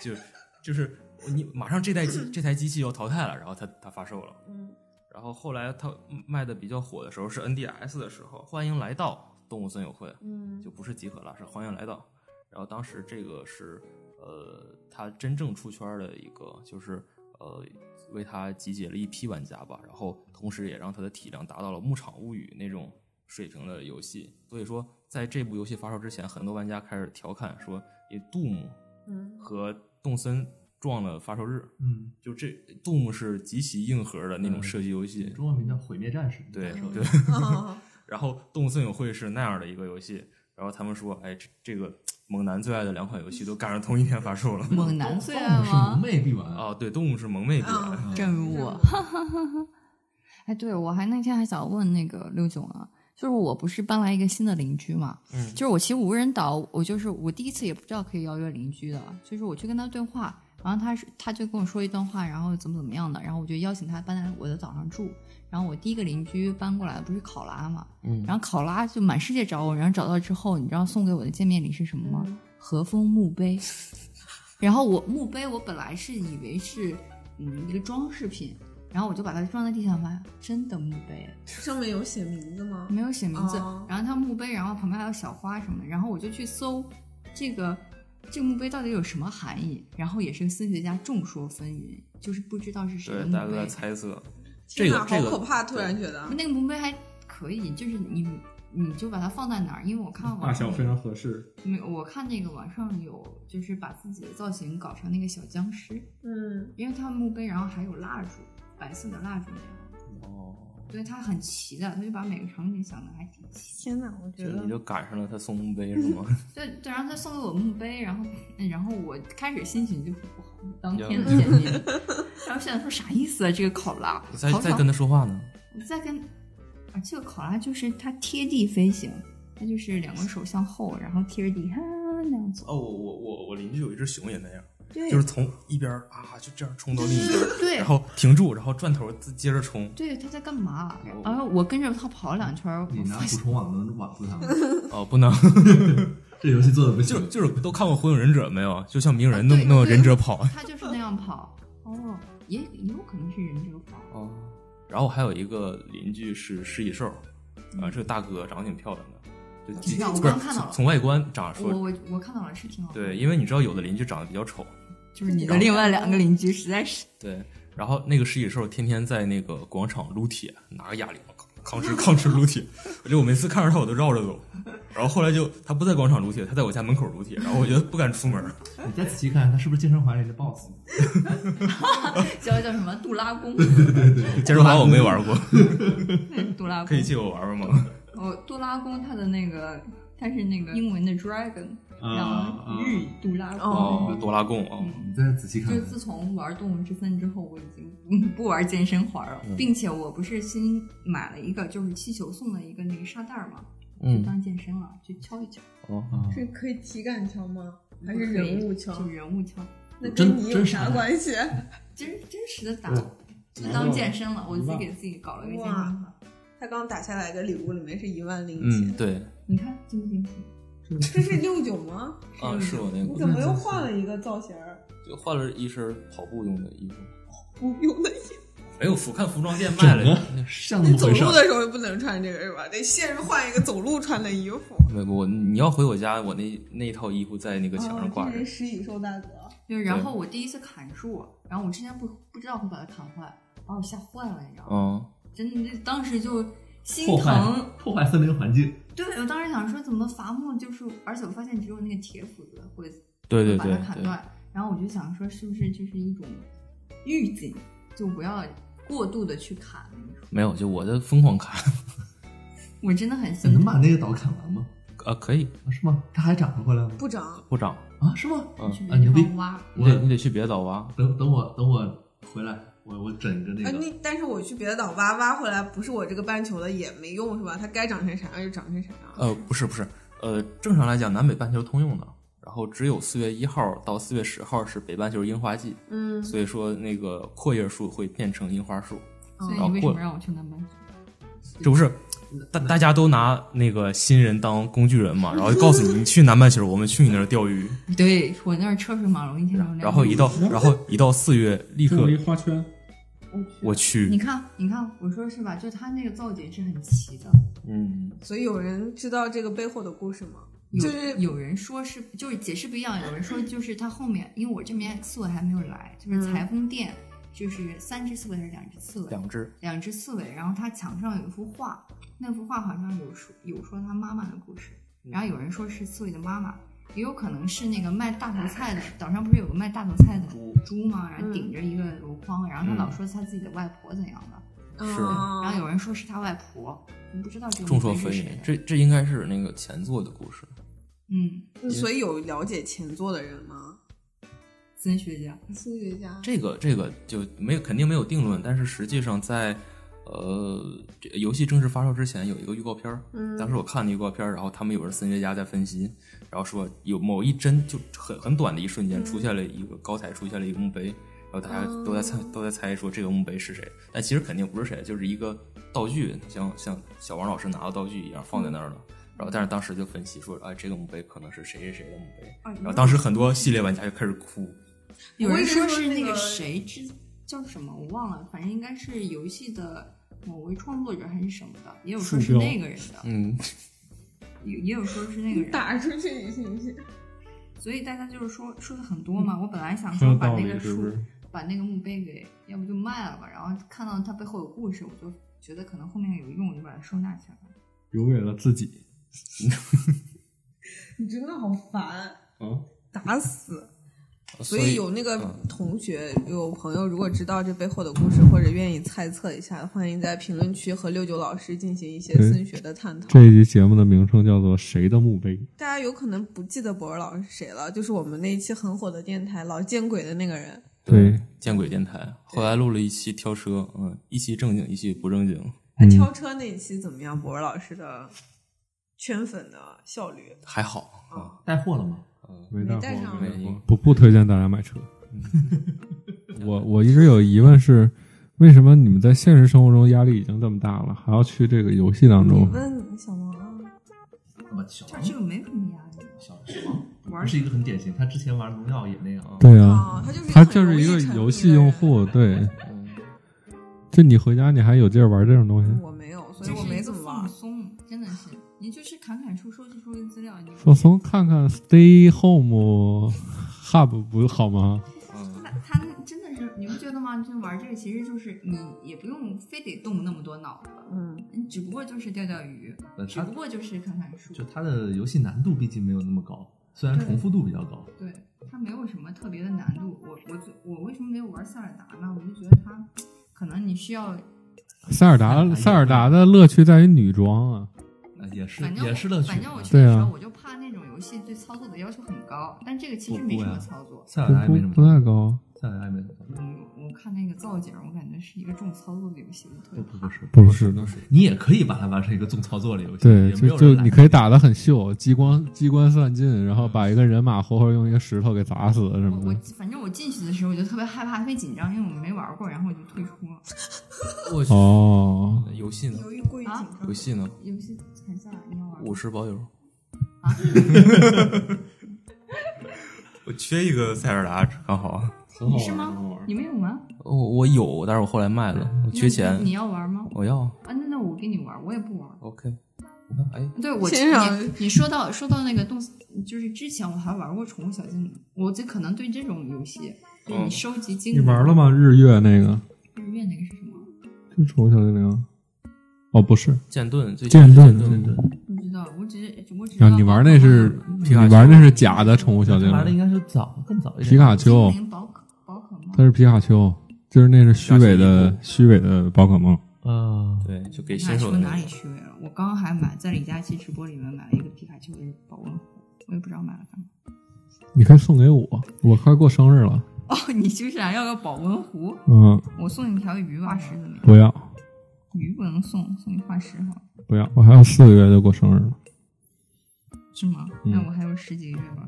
就就是你马上这台机 *laughs* 这台机器要淘汰了，然后它它发售了。嗯，然后后来它卖的比较火的时候是 NDS 的时候，欢迎来到动物森友会，嗯就不是集合了，是欢迎来到。然后当时这个是呃，它真正出圈的一个，就是呃，为他集结了一批玩家吧，然后同时也让他的体量达到了《牧场物语》那种水平的游戏。所以说，在这部游戏发售之前，很多玩家开始调侃说，因为 Doom 嗯和动森撞了发售日，嗯，就这 Doom 是极其硬核的那种射击游戏，中文名叫《毁灭战士》。对对。哦 *laughs* 然后动森友会是那样的一个游戏，然后他们说，哎，这这个猛男最爱的两款游戏都赶上同一天发售了。猛男最爱吗是萌？妹必玩哦，对，动物是萌妹必玩。嗯正如我，*laughs* 哎，对我还那天还想问那个刘总啊，就是我不是搬来一个新的邻居嘛，嗯就是我其实无人岛，我就是我第一次也不知道可以邀约邻居的，就是我去跟他对话，然后他是他就跟我说一段话，然后怎么怎么样的，然后我就邀请他搬来我的岛上住。然后我第一个邻居搬过来的不是考拉嘛，嗯然后考拉就满世界找我，然后找到之后，你知道送给我的见面礼是什么吗？和风墓碑。*laughs* 然后我墓碑我本来是以为是嗯一个装饰品，然后我就把它放在地上，发现真的墓碑。上面有写名字吗？没有写名字，哦然后它墓碑，然后旁边还有小花什么的，然后我就去搜这个这个墓碑到底有什么含义，然后也是私学家众说纷纭，就是不知道是谁的对，墓大家都在碑。猜测。这个这个好可怕！突然觉得，那个墓碑还可以，就是你你就把它放在哪儿，因为我看大网上小非常合适。没有，我看那个网上有就是把自己的造型搞成那个小僵尸，嗯，因为它墓碑然后还有蜡烛，白色的蜡烛那样。哦，对，他很齐的，他就把每个场景想的还挺齐。天哪，我觉得就你就赶上了他送墓碑是吗？对 *laughs* *laughs* 对，然后他送给我墓碑，然后嗯然后我开始心情就不好，当天的 *laughs* 见面，然后现在说啥意思啊？这个考拉，好巧在在跟他说话呢。我在跟啊，这个考拉就是它贴地飞行，它就是两个手向后，然后贴着地哈那样走。哦，我我我我邻居有一只熊也那样，对就是从一边儿啊就这样冲到另一边儿，对然后停住，然后转头自接着冲。对，他在干嘛哦？然后我跟着他跑了两圈儿，你拿捕我发现虫网能网住他吗？*laughs* 哦，不能，*laughs* 这游戏做的不行，就就是都看过《火影忍者》没有？就像鸣人弄对弄个忍者跑。他就是那样跑。哦，也也有可能是忍者跑。哦，然后还有一个邻居是食蚁兽，啊，这个大哥长得挺漂亮的，就挺漂亮我刚看到了从从外观长得我说，我我看到了，是挺好的。对，因为你知道有的邻居长得比较丑，就是你的另外两个邻居实在是。对，然后那个食蚁兽天天在那个广场撸铁，拿个哑铃 *laughs* 吭哧吭哧撸铁，我就我每次看着他我都绕着走，然后后来就他不在广场撸铁，他在我家门口撸铁，然后我觉得不敢出门，你再仔细看，他是不是健身环里的 BOSS？*laughs* 叫叫什么杜拉宫？健身环我没玩过，*laughs* 杜拉宫可以借我玩玩吗？哦，杜拉宫它的那个它是那个英文的 dragon，啊然后日语杜拉贡。哦，多拉贡啊，你再仔细看就，自从玩动物之森之后，我已经嗯不玩健身环了，并且我不是新买了一个，就是气球送的一个那个沙袋儿嘛，就嗯，当健身了，就敲一敲，哦，是可以体感敲吗？还是人物敲？就人物敲，那真跟你有啥关系？*laughs* 真真实的打，就当健身了。我自己给自己搞了个健身哇环，他刚打下来的礼物里面是一万零嗯，钱，对，你看惊不惊喜？这是六九吗？*laughs* 啊，是我那个，你怎么又换了一个造型儿？就换了一身跑步用的衣服，跑步用的衣服，*laughs* 没有服看服装店卖了像你 *laughs* 走。路的时候不能穿这个是吧？得现换一个走路穿的衣服。没我你要回我家，我那那套衣服在那个墙上挂着哦这，是食蚁兽大哥。就然后我第一次砍树，然后我之前不不知道会把它砍坏，把我吓坏了，你知道吗？嗯，真的，当时就心破坏疼。破坏森林环境，对，我当时想说，怎么伐木就是，而且我发现只有那个铁斧子会对对把对把，它砍断，然后我就想说，是不是就是一种预警，就不要过度的去砍。没有，就我的疯狂砍，*laughs* 我真的很那心疼。能把那个岛砍完吗？啊，可以啊，是吗？它还长得回来吗？不长，不长，啊，是吗？啊牛挖，你得你得去别的岛挖，等等我等我回来，我我整一个那啊，个。你但是我去别的岛挖挖回来，不是我这个半球的也没用是吧？它该长成啥样就长成啥样。呃，不是不是，呃，正常来讲，南北半球通用的，然后只有四月一号到四月十号是北半球樱花季，嗯，所以说那个阔叶树会变成樱花树，所以你为什么让我去南半球？这不是大大家都拿那个新人当工具人嘛，然后告诉你，*laughs* 你去南半球，我们去你那儿钓鱼，对我那儿车水马龙，一天都然后一到然后一到四月，立刻我去你，看，你看，我说是吧？就他那个造景是很齐的，嗯，所以有人知道这个背后的故事吗？有就是有人说是就是解释不一样，有人说就是他后面，因为我这边刺猬还没有来，就是裁缝店，就是三只刺猬还是两只刺猬？两只，两只刺猬，然后他墙上有一幅画，那幅画好像有说有说他妈妈的故事，然后有人说是刺猬的妈妈，也有可能是那个卖大头菜的，岛上不是有个卖大头菜的猪猪吗？然后顶着一个箩筐，然后他老说他自己的外婆怎样的，是嗯然后有人说是他外婆，我不知道这个众说纷纭这这应该是那个前作的故事，嗯，所以有了解前作的人吗？森学家，科学家。这个这个就没有肯定没有定论，但是实际上在呃游戏正式发售之前有一个预告片儿，嗯当时我看那预告片儿，然后他们有人森学家在分析，然后说有某一帧就很很短的一瞬间出现了一个高台出现了一个墓碑，然后大家都在猜、都在猜说这个墓碑是谁，但其实肯定不是谁，就是一个道具，像像小王老师拿的道具一样放在那儿了。然后，但是当时就分析说，哎，这个墓碑可能是谁谁谁的墓碑。然后当时很多系列玩家就开始哭，有人说是那个谁之叫什么我忘了，反正应该是游戏的某位创作者还是什么的，也有说是那个人的，嗯，也也有说是那个人，*laughs* 打出去你信不信？所以大家就是说说的很多嘛。我本来想说把那个树是不是？把那个墓碑给要不就卖了吧，然后看到它背后有故事，我就觉得可能后面有用，我就把它收纳起来了。留给了自己。*laughs* 你真的好烦，啊，打死！所以以有那个嗯同学、有朋友，如果知道这背后的故事，或者愿意猜测一下，欢迎在评论区和六九老师进行一些对森学的探讨。这一期节目的名称叫做《谁的墓碑》。大家有可能不记得博尔老师是谁了，就是我们那一期很火的电台老见鬼的那个人。对，见鬼电台，后来录了一期挑车，嗯，一期正经，一期不正经。哎，嗯挑车那一期怎么样？博尔老师的圈粉的效率？还好啊，带货了吗？没带上不不推荐大家买车。我我一直有疑问是，为什么你们在现实生活中压力已经这么大了，还要去这个游戏当你中？问小王啊，我小王，这个没什么压力。小小王玩是一个很典型，他之前玩荣耀也那样。对啊，啊，他就是他就是一个游戏。用户。对，嗯，就你回家你还有劲儿玩这种东西？我没有，所以我没怎么玩。松，真的是，你就是砍砍树，收集收集资料，你放松看看 Stay Home Hub 不好吗？嗯他他真的是，你不觉得吗？就玩这个，其实就是你也不用非得动那么多脑子，嗯，你只不过就是钓钓鱼，呃，只不过就是看看书就，它的游戏难度毕竟没有那么高，虽然重复度比较高。对，它没有什么特别的难度。我我我为什么没有玩塞尔达呢？我就觉得它可能你需要，塞尔达塞尔达的乐趣在于女装啊，呃也是反正我也是乐趣。反正我去的时候，我就怕那种游戏对操作的要求很高，但这个其实没什么操作。塞尔不达也没什么不不太高，塞尔达也没什么。嗯，我看那个造景，我感觉是一个重操作的游戏。不不不是，不是的。你也可以把它玩成一个重操作的游戏，对，也没就就你可以打的很秀，机关机关算尽，然后把一个人马活活用一个石头给砸死什我我么的。反正我进去的时候我就特别害怕，特别紧张，因为我没玩过，然后我就退出了。*laughs* 我去，哦，游戏呢？由于过于紧啊张游，戏呢？游戏很下，你要玩五十包邮。啊？*laughs* *laughs* 我缺一个塞尔达，刚好。很好是吗？你们有吗？我我有，但是我后来卖了，我缺钱那。你要玩吗？我要啊，那那我给你玩，我也不玩。OK。你看，哎，对我欣赏你你说到说到那个动，就是之前我还玩过宠物小精灵，我就可能对这种游戏，就你嗯收集精你，玩了吗？日月那个日月那个是什么？是宠物小精灵？哦，不是，剑盾最剑盾剑剑盾不知道，我只是我只知道啊，你玩那是你皮卡丘玩那是假的宠物小精灵，玩的应该是早更早一点。皮卡丘它是皮卡丘，就是那是虚伪的虚伪的宝可梦。啊，对，就给新手的哪里。虚伪了？我刚刚还买在李佳琦直播里面买了一个皮卡丘的保温壶，我也不知道买了干嘛。你可以送给我，我快过生日了。哦，你就是想要个保温壶？嗯，我送你条鱼化石怎么样？不要鱼不能送，送你化石好，不要，我还有四个月就过生日了。是吗？嗯那我还有十几个月吧。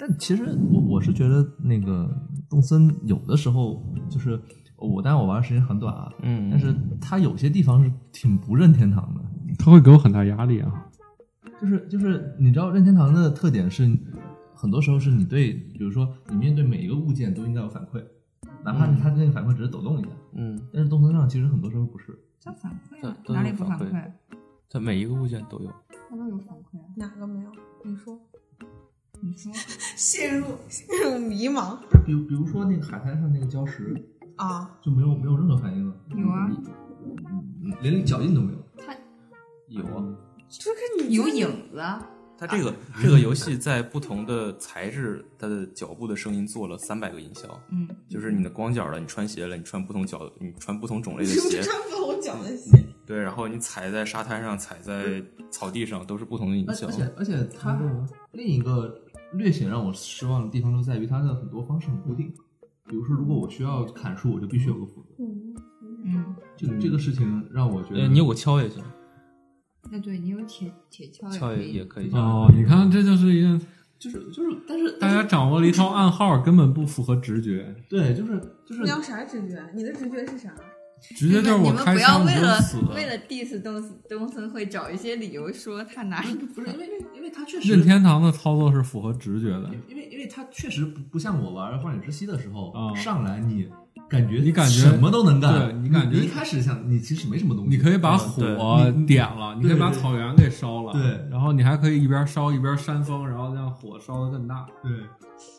但其实我我是觉得那个动森有的时候就是我，当然我玩的时间很短啊，嗯，但是它有些地方是挺不任天堂的。它会给我很大压力啊。就是就是，你知道任天堂的特点是，很多时候是你对，比如说你面对每一个物件都应该有反馈，哪怕它那个反馈只是抖动一下，嗯，但是动森上其实很多时候不是。叫反馈啊，哪里不反馈？它每一个物件都有。它都有反馈啊。哪个没有？你说，你说陷入陷入迷茫。比如比如说那个海滩上那个礁石啊！就没有没有任何反应了，有啊，嗯连脚印都没有。它有啊，这个你有影子啊，它这个这个游戏在不同的材质，它的脚步的声音做了三百个音效，嗯，就是你的光脚了，你穿鞋了，你穿不同脚，你穿不同种类的鞋，穿不同脚的鞋？对，然后你踩在沙滩上，踩在草地上，都是不同的音效。而而。且而且它另一个略显让我失望的地方就在于它的很多方式很固定。比如说，如果我需要砍树，我就必须有个斧子。嗯，嗯，这这个事情让我觉得，呃，你有个锹也行，那对你有铁铁锹锹。也也可以。哦，你看，这就是一个就是就是，但是大家掌握了一套暗号，根本不符合直觉，对，就是就是你要啥直觉？你的直觉是啥？直接就是我你们不要开枪你为了。为了 diss 东东森会找一些理由说他哪里不是因为因为因为他确实任天堂的操作是符合直觉的，因为因为他确实不不像我玩《荒野之息》的时候，啊上来你感觉你感觉什么都能干，对你感觉一开始想你其实没什么东西，你可以把嗯火点了，你可以把草原给烧了，对然后你还可以一边烧一边扇风，然后让火烧的更大。对，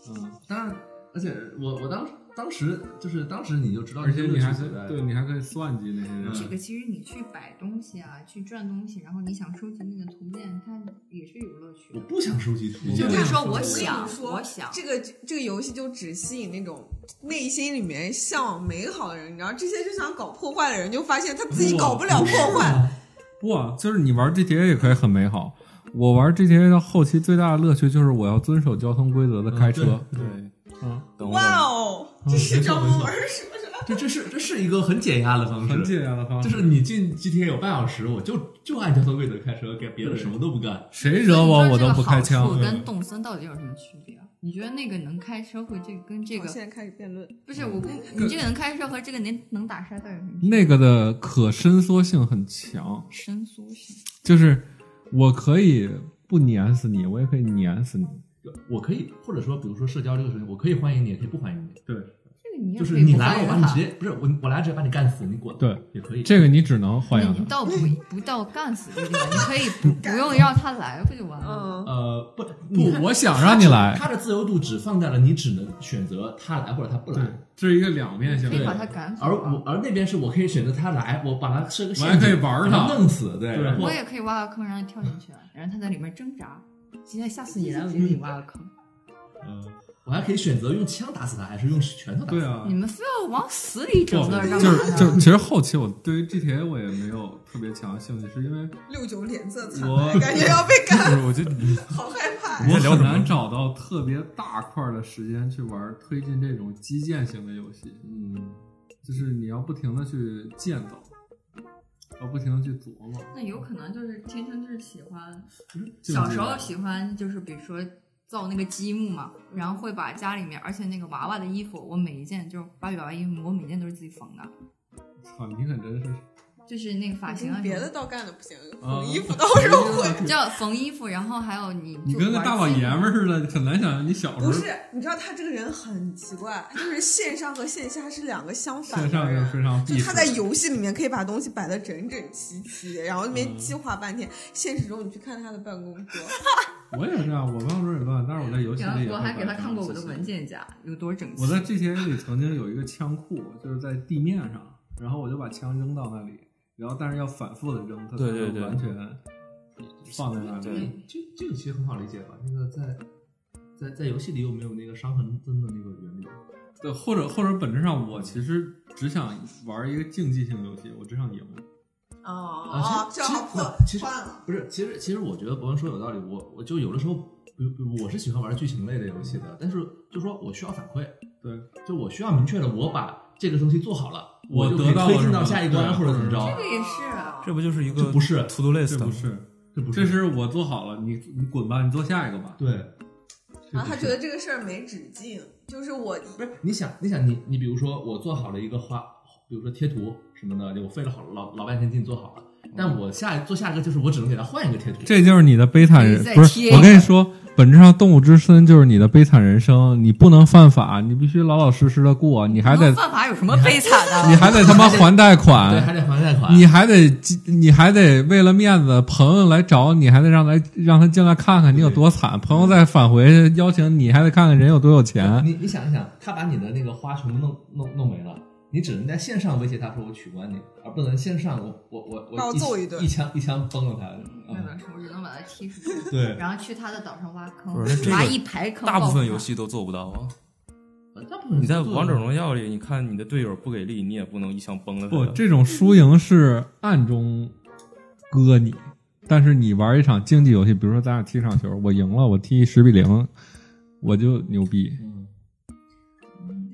嗯，当然，而且我我当当时就是当时你就知道而且你还可以对你还可以算计那些人。这个其实你去摆东西啊，去转东西，然后你想收集那个图片，它也是有乐趣的。我不想收集图我片，就是说，我想，说我想，这个这个游戏就只吸引那种内心里面向往美好的人，你知道，这些就想搞破坏的人，就发现他自己搞不了破坏。不啊，就是你玩 GTA 也可以很美好。我玩 GTA 到后期最大的乐趣就是我要遵守交通规则的开车。对，嗯，等哇哦，这是张博文说的。这这是这是一个很解压的方式，很解压的方式。就是你进 GTA 有半小时，我就就按交通规则开车，给别的什么都不干。谁惹我我都不开枪好处。跟动森到底有什么区别啊？你觉得那个能开车会这个跟这个现在开始辩论，不是我不，你这个能开车和这个能能打沙袋有什么区别？那个的可伸缩性很强，伸缩性。就是我可以不碾死你，我也可以碾死你。我可以，或者说，比如说社交这个事情，我可以欢迎你，也可以不欢迎你。对，这个你就是你来了，我把你直接不是我，我来了直接把你干死，你滚。对，也可以。这个你只能欢迎他。你倒不不到干死这个地方，你可以不不用让他来，不就完了？嗯，呃，不不，我想让你来。他的自由度只放在了你只能选择他来或者他不来，，这是一个两面性对可以把。他赶死。而我而那边是我可以选择他来，我把他设个我还，可以玩他弄死，对，对我也可以挖个坑让他跳进去，然后他在里面挣扎。今天下次你来，我给你挖个坑。嗯，我还可以选择用枪打死他，还是用拳头打死他。对啊你，们非要往死里整那，干嘛就是就是？其实后期我对于 GTA 我也没有特别强的兴趣，是因为六九脸色惨感觉要被不干，*laughs* 是，我觉得你 *laughs* 好害怕。我很难找到特别大块的时间去玩推进这种基建型的游戏。嗯，就是你要不停的去建造，要不停的去琢磨。那有可能就是天生就是喜欢，小时候喜欢就是比如说造那个积木嘛，然后会把家里面，而且那个娃娃的衣服，我每一件就是芭比娃娃衣服，我每件都是自己缝的，操，你可真是就是那个发型别的倒干的不行，啊缝衣服倒是会。叫缝衣服，然后还有你你跟个大老爷们儿似的，很难想象你小时候不是，你知道他这个人很奇怪，就是线上和线下是两个相反线上就的人。非常就他在游戏里面可以把东西摆的整整齐齐，然后那嗯边计划半天。现实中你去看他的办公桌，*laughs* 我也是啊，我办公桌也乱，但是我在游戏里我还给他看过我的文件夹有多整齐。我在 GTA 里曾经有一个枪库，就是在地面上，然后我就把枪扔到那里，然后但是要反复的扔，它才对对对能完全放在那对里。这这个其实很好理解吧？那个在在在游戏里有没有那个伤痕增的那个原理？对，或者或者本质上，我其实只想玩一个竞技性游戏，我只想赢。哦啊，其实这好破其实。不是，其实其实我觉得博文说有道理。我我就有的时候，比如比如我是喜欢玩剧情类的游戏的，但是就说我需要反馈，对，就我需要明确的，我把这个东西做好了，我就可以推进到得到了什么下一关或者怎么着。这个也是，啊这不就是一个这不是 to do list 不是，这不是这是我做好了，你你滚吧，你做下一个吧。对，然后他觉得这个事儿没止境，就是我不是你想你想你你比如说我做好了一个花，比如说贴图什么的，我费了好老老半天劲做好了，但我下做下一个就是我只能给他换一个贴图。这就是你的悲惨人不是贴？我跟你说，本质上动物之森就是你的悲惨人生，你不能犯法，你必须老老实实的过，你还得犯法有什么悲惨的？你还得他妈还贷款 *laughs* 对，还得还贷款。你还得你还得为了面子，朋友来找你，还得让来让他进来看看你有多惨，朋友再返回邀请你，还得看看人有多有钱。你你想一想，他把你的那个花全部弄弄弄没了，你只能在线上威胁他说我取关你，而不能线上我我我我一揍一顿一枪一枪崩了他。嗯那个是我只能把他踢出去，*laughs* 对，然后去他的岛上挖坑挖一排坑。大部分游戏都做不到啊。大部分你在王者荣耀里，你看你的队友不给力，你也不能一枪崩了他不，这种输赢是暗中割你，但是你玩一场竞技游戏，比如说咱俩踢场球，我赢了，我踢十比零，我就牛逼。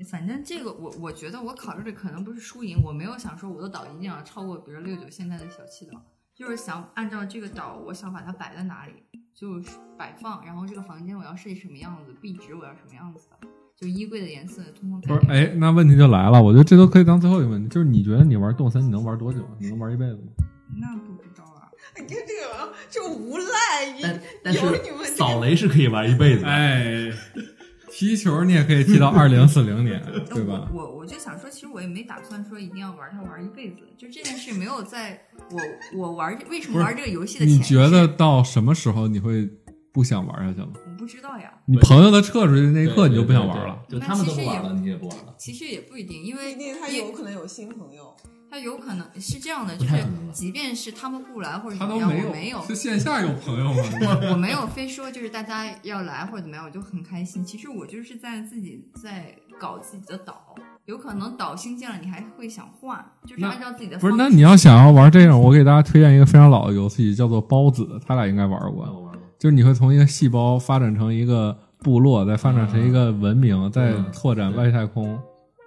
嗯反正这个我我觉得我考虑的可能不是输赢，我没有想说我的岛一定要超过，比如六九现在的小七岛，就是想按照这个岛，我想把它摆在哪里，就是摆放，然后这个房间我要设计什么样子，壁纸我要什么样子的，就衣柜的颜色通通不是，哎，那问题就来了，我觉得这都可以当最后一个问题，就是你觉得你玩动森你能玩多久？你能玩一辈子吗？那不知道啊。*laughs* 你看这个这个无赖，但但是有你们扫雷是可以玩一辈子的。哎，*laughs* 踢球你也可以踢到二零四零年，*laughs* 对吧？我我我就想说，其实我也没打算说一定要玩它玩一辈子，就这件事没有在我我玩为什么玩这个游戏的前你觉得到什么时候你会不想玩下去了？我不知道呀。你朋友他撤出去那一刻你就不想玩了。对对就他们都不玩了，你也不玩了。其实也不一定，因为因为他有可能有新朋友。他有可能是这样的，就是即便是他们不来或者怎么样，他都没我没有，是线下有朋友吗？*laughs* 我我没有非说就是大家要来或者怎么样，我就很开心。其实我就是在自己在搞自己的岛，有可能岛新建了，你还会想换，就是按照自己的不是，那你要想要玩这种，我给大家推荐一个非常老的游戏，叫做包子，他俩应该玩过。我玩过。就是你会从一个细胞发展成一个部落，再发展成一个文明，再拓展外太空。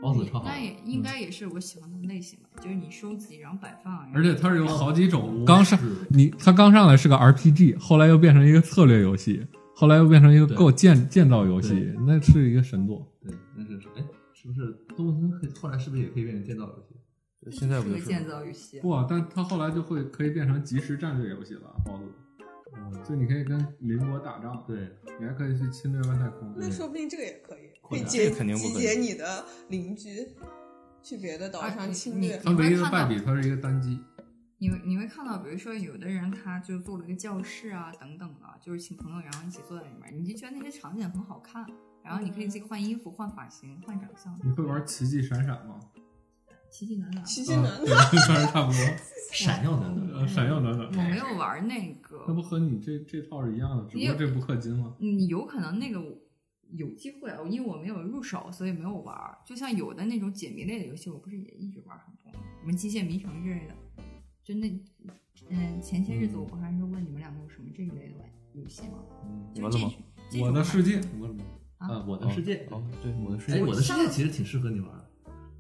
包子超好那。也应该也是我喜欢的类型吧，就是你收集然后摆放，而且它是有好几种，刚上你它刚上来是个 RPG，后来又变成一个策略游戏，后来又变成一个对构建建造游戏，那是一个神作。对，那是哎，是不是动森可以后来是不是也可以变成建造游戏？现在不就是是个建造游戏。不啊，但它后来就会可以变成即时战略游戏了，包子。就你可以跟邻国打仗，对，你还可以去侵略外太空。那说不定这个也可以，可以集结你的邻居，去别的岛啊上你侵略。它唯一的败笔，它是一个单机。你会你会看到，比如说有的人他就做了一个教室啊，等等的，就是请朋友然后一起坐在里面，你就觉得那些场景很好看，然后你可以自己换衣服、换发型、换长相。你会玩奇迹闪闪吗？奇迹暖暖，奇迹暖对，暖，*laughs* 算是差不多。闪耀暖暖。呃，闪耀暖暖，我没有玩那个，那不和你这这套是一样的，只不过这不氪金吗。你有可能那个有机会啊，因为我没有入手，所以没有玩儿。就像有的那种解谜类的游戏，我不是也一直玩很多吗，什么机械迷城之类的。就那，嗯，前些日子我不还是问你们两个有什么这一类的玩游戏吗？就这完了吗？我的世界，啊，我的世界。哦，对，我的世哎，界我的世界其实挺适合你玩的。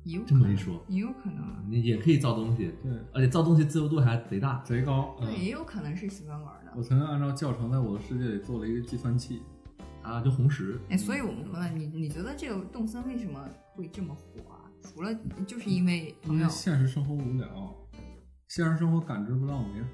也有可能这么一说，也有可能啊，你也可以造东西，对，而且造东西自由度还贼大。贼高。对，也有可能是喜欢玩的我。曾经按照教程在我的世界里做了一个计算器，啊，就红石。哎，所以我们朋友，你你觉得这个动森为什么会这么火啊？除了就是因为因朋友为，现实生活无聊，现实生活感知不到美好。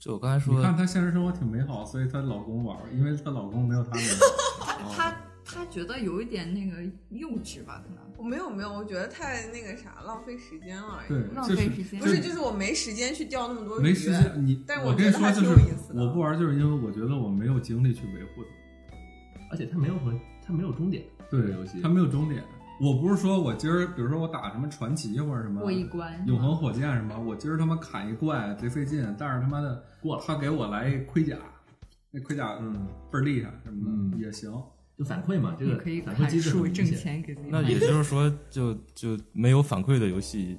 就我刚才说你看她现实生活挺美好，所以她老公玩，因为她老公没有她美好。*laughs* 他他他觉得有一点那个幼稚吧，可能。我没有没有，我觉得太那个啥，浪费时间了。对，浪费时间不是，就是我没时间去钓那么多鱼。没时间。你，但是我跟你说，就是我不玩，就是因为我觉得我没有精力去维护它。而且它没有什么，它没有终点。对这个游戏它没有终点。我不是说我今儿，比如说我打什么传奇或者什么过一关永恒火箭什么，我今儿他妈砍一怪贼费劲，但是他妈的过了他给我来一盔甲，那盔甲嗯，倍儿厉害什么的、嗯也行。就反馈嘛，这个可以反馈机制很砍树挣明显。钱给自己那也就是说，就就没有反馈的游戏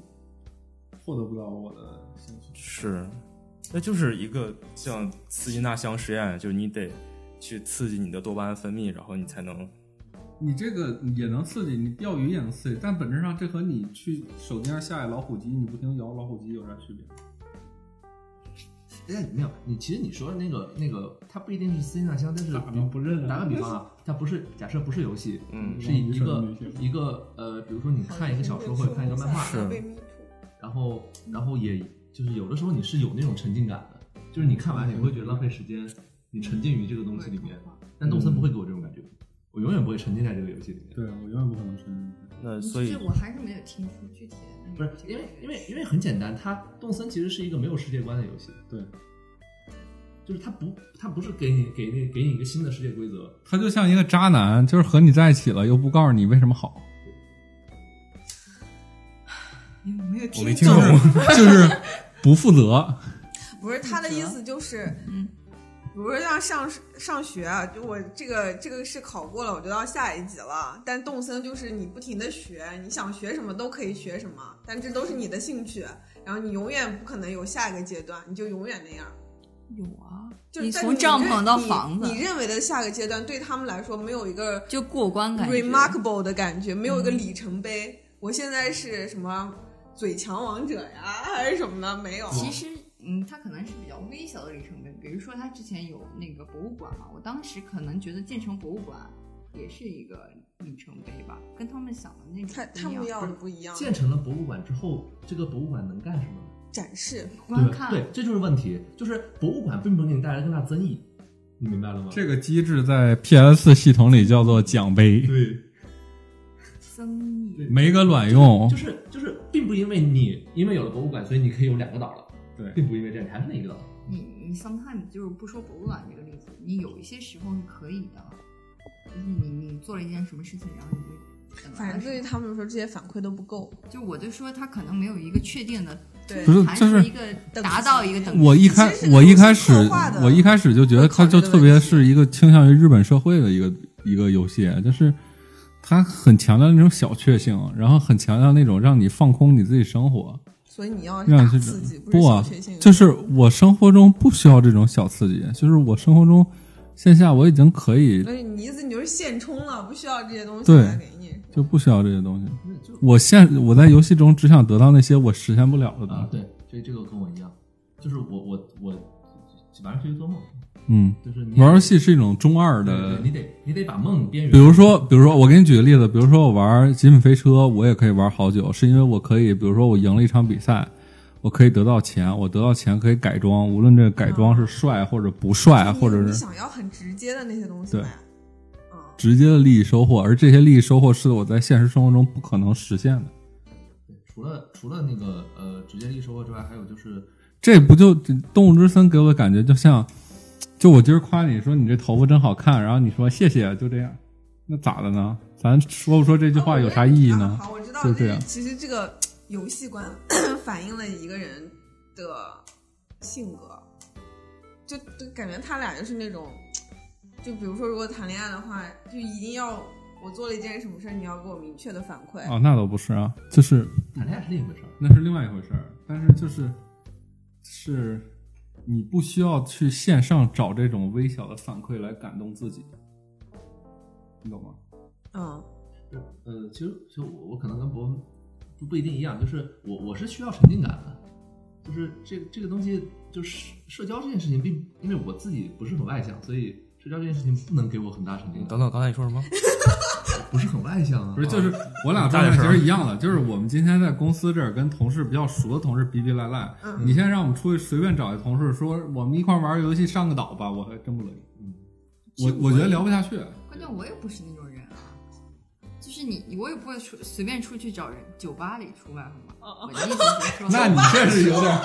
获得不到我的兴趣。是，那就是一个像刺激纳箱实验，就是你得去刺激你的多巴胺分泌，然后你才能你这个也能刺激，你钓鱼也能刺激，但本质上这和你去手机上下载老虎机，你不停摇老虎机有啥区别？哎，没有，你其实你说的那个那个，它不一定是私信大箱，但是打吗不认啊打个比方啊，*laughs* 它不是假设不是游戏，嗯是一个一个呃，比如说你看一个小说或者看一个漫画，然后然后也就是有的时候你是有那种沉浸感的，就是你看完你会觉得浪费时间，你沉浸于这个东西里面。但动森不会给我这种感觉，我永远不会沉浸在这个游戏里面。对我永远不可能是。那所以我还是没有听出具体的不是因为因为因为很简单，它动森其实是一个没有世界观的游戏，对，就是它不它不是给你给那给你一个新的世界规则，他就像一个渣男，就是和你在一起了，又不告诉你为什么好，你有没有我没听懂。就是不负责。*laughs* 不是他的意思就是，嗯，比如说像上上学啊，就我这个这个是考过了，我就到下一级了。但动森就是你不停的学，你想学什么都可以学什么，但这都是你的兴趣，然后你永远不可能有下一个阶段，你就永远那样。有啊，就是你从帐篷到房子你认为的下个阶段对他们来说没有一个就过关感觉。remarkable 的感觉，没有一嗯个里程碑。我现在是什么嘴强王者呀，还是什么的？没有。其实，嗯，它可能是比较微小的里程碑。比如说，他之前有那个博物馆嘛，我当时可能觉得建成博物馆也是一个里程碑吧，跟他们想的那种他不一样他们要的不一样，建成了博物馆之后，这个博物馆能干什么呢？展示。观看。对，这就是问题，就是博物馆并不能给你带来更大增益，你明白了吗？这个机制在 PS 系统里叫做奖杯，对，*laughs* 增益。没个卵用就。是就是，并不因为你因为有了博物馆，所以你可以有两个岛了，对并不因为这样，你还是那一个岛。你你 sometimes 就是不说博物馆这个例子，你有一些时候是可以的，就是你你做了一件什么事情，然后你就反正对于他们来说，这些反馈都不够。就我就说他可能没有一个确定的，对不是还就是一个达到一个等级。我一开我一开始我一开始就觉得它就特别是一个倾向于日本社会的一个一个游戏，就是它很强调那种小确幸，然后很强调那种让你放空你自己生活，所以你要是让刺激，是不啊就是我生活中不需要这种小刺激，就是我生活中线下我已经可以所以你意思你就是现充了，不需要这些东西对给你。就不需要这些东西。我现我在游戏中只想得到那些我实现不了的东啊，西。对，这这个跟我一样，就是我我我晚上出去做梦，嗯，就是你玩游戏是一种中二的对，你得你得把梦边缘，比如说，比如说，我给你举个例子，比如说我玩《极品飞车》，我也可以玩好久，是因为我可以，比如说我赢了一场比赛，我可以得到钱，我得到钱可以改装，无论这个改装是帅或者不帅，或者是想要很直接的那些东西对。嗯，直接的利益收获，而这些利益收获是我在现实生活中不可能实现的。除了除了那个呃直接利益收获之外，还有就是这不就《动物之森》给我的感觉就像，就我今儿夸你说你这头发真好看，然后你说谢谢，就这样，那咋的呢？咱说不说这句话有啥意义呢啊？好，我知道，就这样其实这个游戏观反映了一个人的性格，就就感觉他俩就是那种，就比如说如果谈恋爱的话，就一定要我做了一件什么事儿，你要给我明确的反馈。哦，那倒不是啊，就是谈恋爱是另一回事儿。那是另外一回事儿。但是就是是你不需要去线上找这种微小的反馈来感动自己，你懂吗？嗯，呃，其实其实我我可能跟博文不不一定一样，就是我我是需要沉浸感的，就是这这个东西就是社交这件事情并因为我自己不是很外向，所以社交这件事情不能给我很大沉浸感。等等，刚才你说什么？*laughs* 不是很外向啊，不是，就是我俩状态其实一样的，就是我们今天在公司这儿跟同事比较熟的同事逼逼赖赖，嗯你现在让我们出去随便找一同事说我们一块儿玩游戏上个岛吧，我还真不乐意。嗯，我我觉得聊不下去。关键我也不是那种人啊，就是你，我也不会出随便出去找人酒吧里出卖，好吗？我的意思是说，那你这是有点 *laughs*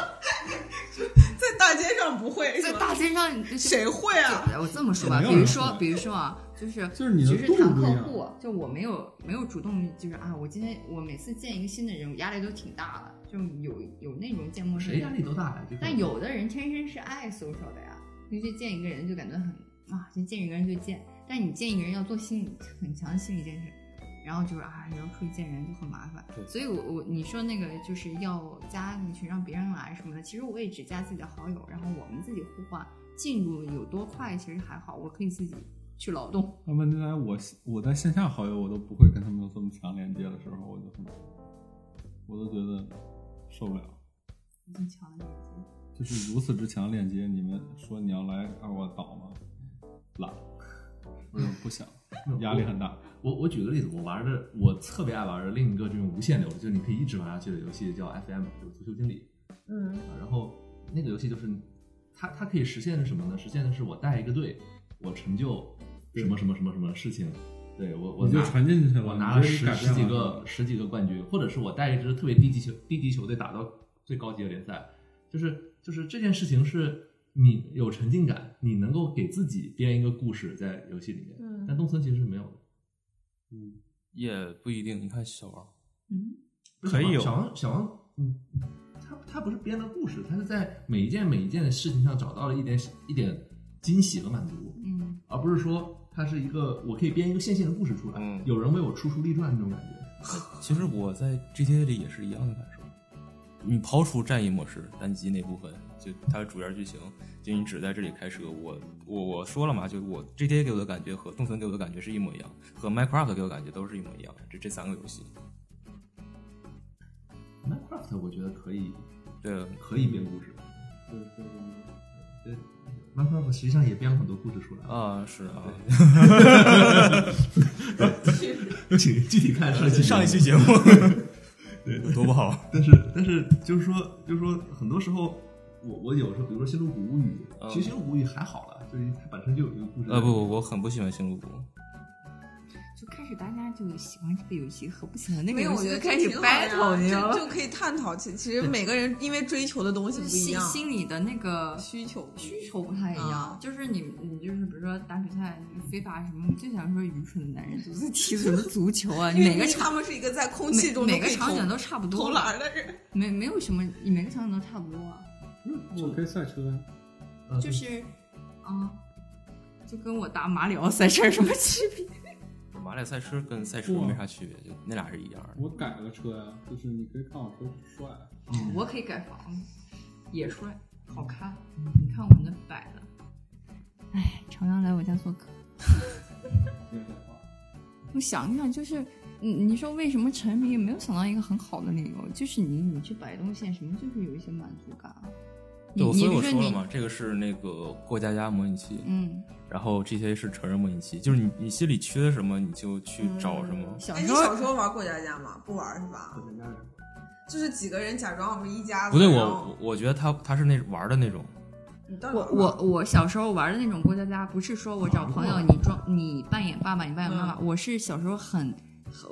在大街上不会，在大街上谁会啊？我这么说吧，比如说，比如说啊，就是就是你的只是谈客户，就我没有没有主动，就是啊，我今天我每次见一个新的人，我压力都挺大的，就有有那种见陌生谁压人。力多大呀？这个但有的人天生是爱 social 的呀，就去见一个人就感觉很啊，就见一个人就见，但你见一个人要做心理很强的心理建设，然后就是啊，然后出去见人就很麻烦。所以我我你说那个就是要加进去让别人来什么的，其实我也只加自己的好友，然后我们自己互换，进入有多快其实还好，我可以自己去劳动。那问题来，我我在线下好友我都不会跟他们有这么强连接的时候，我就很，我都觉得受不了。这么强的连接就是如此之强链接，你们说你要来二我岛吗？懒，*laughs* 我就不想，压力很大。我我举个例子，我玩的我特别爱玩的另一个这种无限流，就是你可以一直玩下去的游戏叫 FM，就是足球经理。嗯啊，然后那个游戏就是它它可以实现的是什么呢？实现的是我带一个队，我成就什么什么什么什么事情，对我我就传进去了，我拿了十十几个十几个冠军，或者是我带一支特别低级球低级球队打到最高级的联赛，就是就是这件事情是你有沉浸感，你能够给自己编一个故事在游戏里面，嗯但动森其实是没有的。嗯也不一定。你看小王，嗯，可以有小王，小王，嗯，他他不是编的故事，他是在每一件每一件的事情上找到了一点一点惊喜和满足，嗯，而不是说它是一个我可以编一个线性的故事出来，嗯有人为我出书立传那种感觉。其实我在 GTA 里也是一样的感受。你刨除战役模式单机那部分，就它的主线剧情，就你只在这里开车。我我我说了嘛，就我 GTA 给我的感觉和动森给我的感觉是一模一样，和 Minecraft 给我感觉都是一模一样。这这三个游戏，Minecraft 我觉得可以对，可以编故事，对对对，Minecraft 实际上也编了很多故事出来。啊是啊，请具体看上一期上一期节目，对，*laughs* 多不好。但是但是就是说就是说，很多时候我我有时候，比如说《星露谷物语》，嗯其实《星露谷物语》还好了，就是它本身就有一个故事。呃不不，我很不喜欢星露谷。就开始大家就喜欢这个游戏和不喜欢那个没有，游我觉得戏就开始 battle，你知道吗就？就可以探讨其。其实每个人因为追求的东西不一心样，心里的那个需求需求不太一样，啊就是你你就是比如说打比赛、你非法什么，你就想说愚蠢的男人就是 *laughs* 踢什么足球啊，你每个场他们是一个在空气中每个场景都差不多，投篮的人。没没有什么，你每个场景都差不多啊，我可以赛车就是啊，就跟我打马里奥赛车有什么区别？马里赛车跟赛车没啥区别，就那俩是一样的。我改了车呀，就是你可以看我车帅。我可以改房子，也帅，好看。你看我那摆的，哎，常常来我家做客。*laughs* 我想一想，就是你你说为什么沉迷，也没有想到一个很好的理由，就是你你去摆东西什么，就是有一些满足感对，你所以我说了嘛，这个是那个过家家模拟器，嗯，然后 GTA 是成人模拟器，就是你你心里缺什么，你就去找什么。哎，你小时候小时候玩过家家吗？不玩是吧？就是几个人假装我们一家子。不对，我我觉得他他是那玩的那种，我我我小时候玩的那种过家家，不是说我找朋友你装你扮演爸爸，你扮演妈妈，我是小时候很很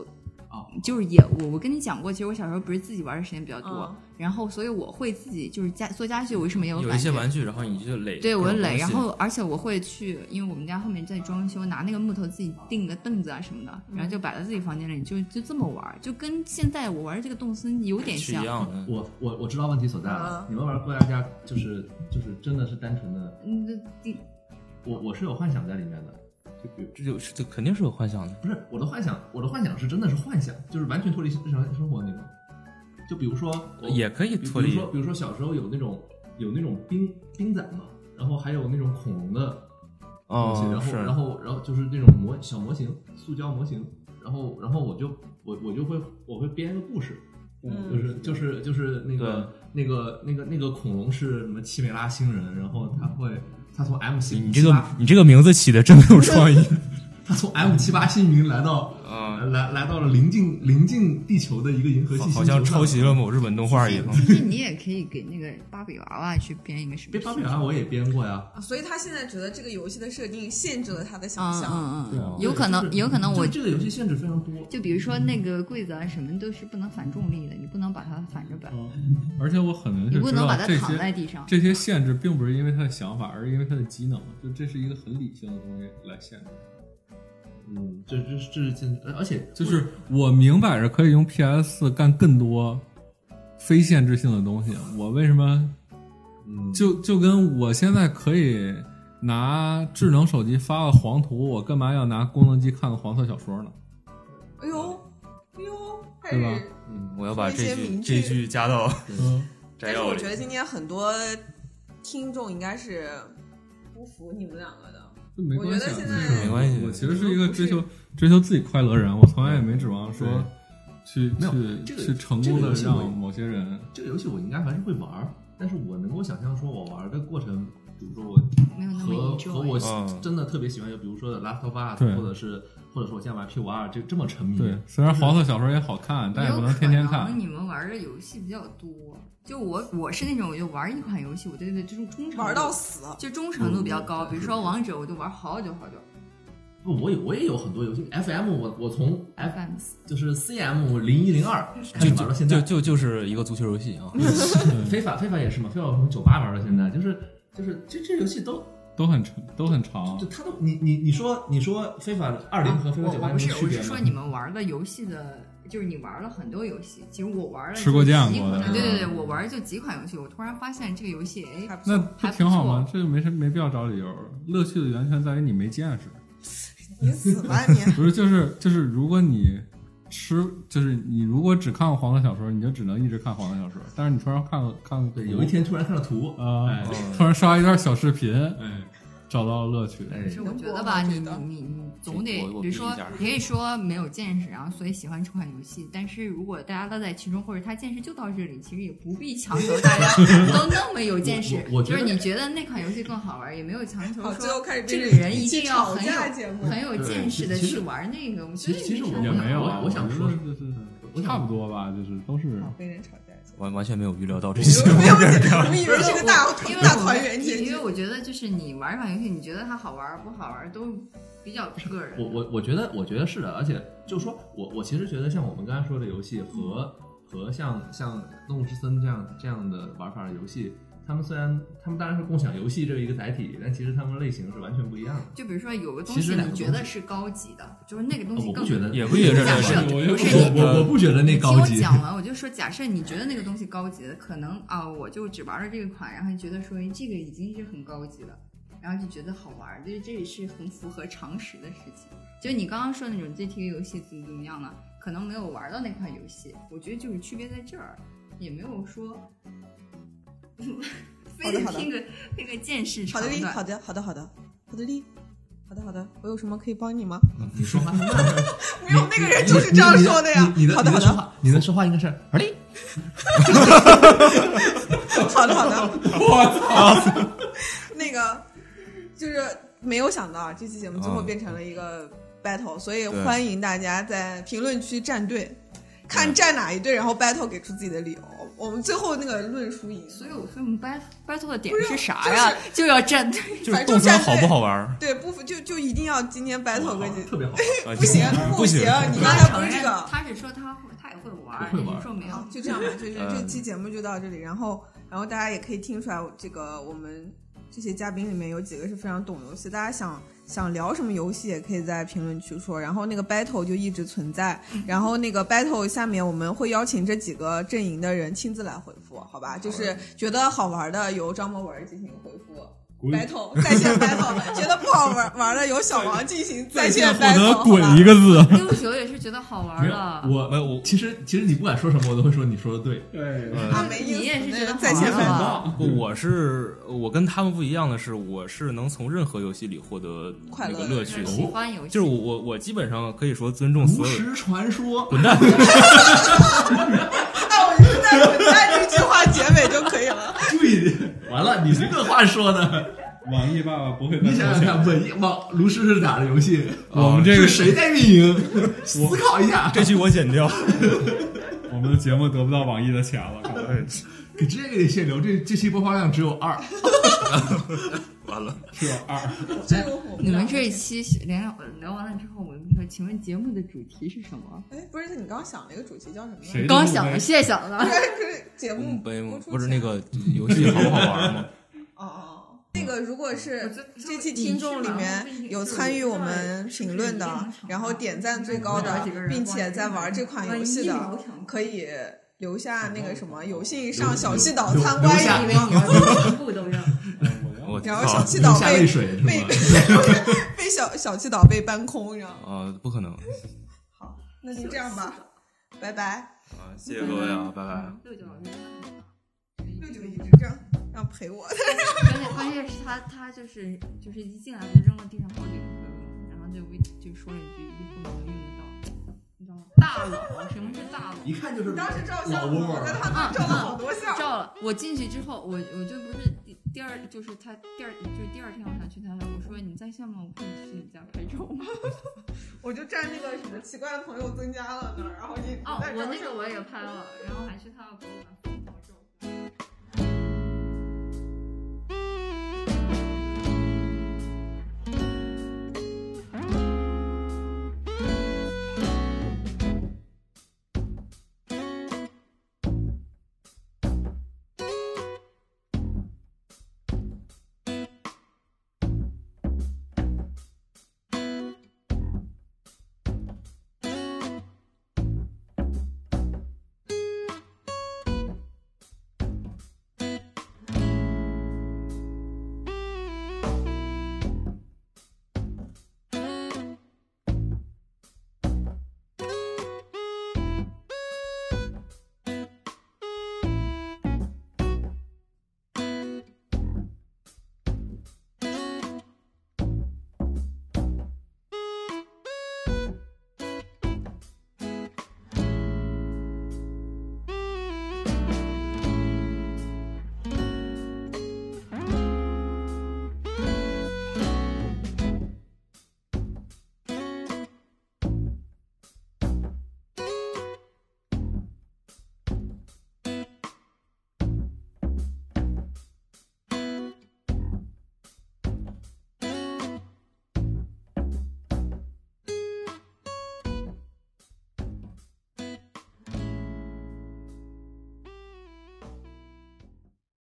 哦就是也我我跟你讲过，其实我小时候不是自己玩的时间比较多，嗯然后所以我会自己就是家做家具，我为什么也有有？一些玩具，然后你就垒。对我垒，然后而且我会去，因为我们家后面在装修，拿那个木头自己钉个凳子啊什么的，然后就摆在自己房间里，就就这么玩，就跟现在我玩这个动森有点像一。样的。我我我知道问题所在了嗯。你们玩过家家就是就是真的是单纯的，嗯，这第我我是有幻想在里面的。这就是这肯定是有幻想的。不是我的幻想，我的幻想是真的是幻想，就是完全脱离日常生活那种。就比如说，我也可以比脱离比如说，比如说小时候有那种有那种冰冰仔嘛，然后还有那种恐龙的东西，哦，然后，然后然后就是那种模小模型，塑胶模型，然后然后我就我我就会我会编一个故事，嗯就是就是就是那个那个那个那个恐龙是什么奇美拉星人，然后他会他从 MC，你这个你这个名字起的真没有创意。他从 M 七八星云来到呃，来来到了临近临近地球的一个银河系好星球好像抄袭了某日本动画一样。其实你也可以给那个芭比娃娃去编一个什么？芭比娃娃我也编过呀，啊所以他现在觉得这个游戏的设定限制了他的想嗯象。嗯嗯，有可能有可能我这个游戏限制非常多。就比如说那个柜子啊什么都是不能反重力的，你不能把它反着摆，嗯，而且我很明你不能把它躺在地上。这些限制并不是因为他的想法，而是因为他的机能，就这是一个很理性的东西来限制。嗯，这这这是现，而且就是我明摆着可以用 PS 四干更多非限制性的东西，我为什么嗯就就跟我现在可以拿智能手机发个黄图，我干嘛要拿功能机看个黄色小说呢？哎呦，哎呦，对吧。嗯，我要把这句句这句加到嗯，摘要 *laughs* 里但是我觉。得今天很多听众应该是不服你们两个的。这没关系啊，我觉得现在没关系我其实是一个追求追求自己快乐的人，我从来也没指望说去没有去这个去成功的让某些人。这个游戏我应该还是会玩儿，但是我能够想象说我玩的过程，比如说我没有那么和和我嗯真的特别喜欢，就比如说 Last of Us，对或者是或者说我现在玩 P 五 R 就这么沉迷，对，虽然黄色小说也好看，但也不能天天看可能。你们玩的游戏比较多，就我我是那种，我就玩一款游戏，我对对，就是忠诚玩到死，就忠诚度比较高。比如说王者，我就玩好久好久。不，我有我也有很多游戏，FM 我我从 FM 就是 CM 零一零二开始玩到现在，就就就是一个足球游戏啊，*laughs* 非法非法也是嘛，非法我从酒吧玩到现在，就是就是这这游戏都都很长，都很长就。它都你你你说你说非法二零和非法九八有我我不是什么区别吗我是说？你们玩的游戏的，就是你玩了很多游戏，其实我玩了吃过见几过的对对对，嗯我玩就几款游戏，我突然发现这个游戏，哎，那错。不挺好吗？这没什没必要找理由。乐趣的源泉在于你没见识。你死吧你！不是，就是就是，如果你吃，就是你如果只看过黄色小说，你就只能一直看黄色小说。但是你突然看了看了对，有一天突然看到图，啊、哎突然刷一段小视频，哎找到了乐趣。哎可是我觉得吧，你你你你总得比如说可以说没有见识，然后所以喜欢这款游戏。但是如果大家乐在其中，或者他见识就到这里，其实也不必强求大家 *laughs* 都那么有见识。就是你觉得那款游戏更好玩，也没有强求好，最后说这个人一定要很有很有见识的去玩那个。我觉得其实其实我也没有啊，我我想说就是差不多吧，就是都是。完完全没有预料到这些。没有，我们以为是个大因为大团圆结局因为。我觉得就是你玩一款游戏，你觉得它好玩不好玩都比较个人。我我我觉得我觉得是的，而且就是说我我其实觉得像我们刚才说的游戏和和像像《动物之森》这样这样的玩法的游戏，他们虽然他们当然是共享游戏这一个载体，但其实他们类型是完全不一样的。就比如说有个东西你觉得是高级的，就是那个东西更我不觉得也不也是假设我不是我你我我不觉得那高级听我。讲完，我就说，假设你觉得那个东西高级的，可能啊，我就只玩了这个款，然后觉得说哎这个已经是很高级了，然后就觉得好玩，就是这也是很符合常识的事情。就是你刚刚说的那种 GTA 游戏怎么怎么样了？可能没有玩到那款游戏，我觉得就是区别在这儿，也没有说非得拼个拼个见识长好的丽，好。的，好的，好的，好的丽，好的，好的，我有什么可以帮你吗？你说话 *laughs* 没有，那个人就是这样说的呀。你你的好的，好的，你的说话，你的说话应该是 *laughs* 好的。好的，好的。我操！*laughs* 那个就是没有想到啊这期节目最后嗯变成了一个 battle，所以对欢迎大家在评论区站队，看站哪一队，然后 battle 给出自己的理由。我们最后那个论输赢。所以我说我们 battle battle 的点是啥呀？就要站队。就是反正动森好不好玩？对，不就就一定要今天 battle 个几特别好。*laughs* 啊不行不行，你刚才不是这个，他是说他会，他也会玩，会玩你说没有，？就这样吧，*laughs* 就是嗯这期节目就到这里。然后，然后大家也可以听出来，这个我们这些嘉宾里面有几个是非常懂游戏，大家想想聊什么游戏，也可以在评论区说。然后那个 battle 就一直存在，然后那个 battle 下面我们会邀请这几个阵营的人亲自来回复，好吧？就是觉得好玩的由张博文进行回复。Battle 在线 battle，*laughs* 觉得不好玩玩的由小王进行在线获得 battle，好滚一个字。六九也是觉得好玩没有，的，我没有我其实其实你不管说什么，我都会说你说的对。对，啊，没意思，你也是觉得在线玩 battle。不，我是我跟他们不一样的是，我是能从任何游戏里获得快乐那个乐趣。喜欢游戏，就是我我我基本上可以说尊重所有。炉石传说，滚蛋！*laughs* 完了，你这个话说的，网易爸爸不会再你想想看，文网炉石是哪的游戏？我们这个是谁在运营？*laughs* 思考一下，这句我剪掉。*laughs* 我们的节目得不到网易的钱了。给这个得限流，这这期播放量只有二。*laughs* 完了，只有二，你们这一期聊聊完了之后，我们说，请问节目的主题是什么？哎，不是，你刚刚想了一个主题叫什么？谁刚想的，谢谢想了。对，可是节目嗯，杯吗？不是那个游戏好不好玩吗？哦 *laughs* 哦。哦那个，如果是这期听众里面有参与我们评论的，然后点赞最高的，并且在玩这款游戏的，可以留下那个什么有幸上小气岛参观一下部都要。*laughs* 然后小气岛被被？被 *laughs* *laughs* 小小气岛被搬空，然后啊，不可能好，那就这样吧，拜拜。啊！谢谢各位啊，拜拜。六九老师。六九一直这样要陪我，关键关键是他他就是就是一进来就扔了地上好几个，然后就微就说了一句以后能用得到？大佬，什么是大佬？一看就是当时照老相，我跟他们照了好多相。照了，我进去之后，我我就不是第第二，就是他第二就是第二天我想去他那，我说你在线吗？我可以去你家拍照吗？*laughs* 我就站那个什么奇怪的朋友增加了那儿，然后一哦，我那个我也拍了，然后还去他的博物馆。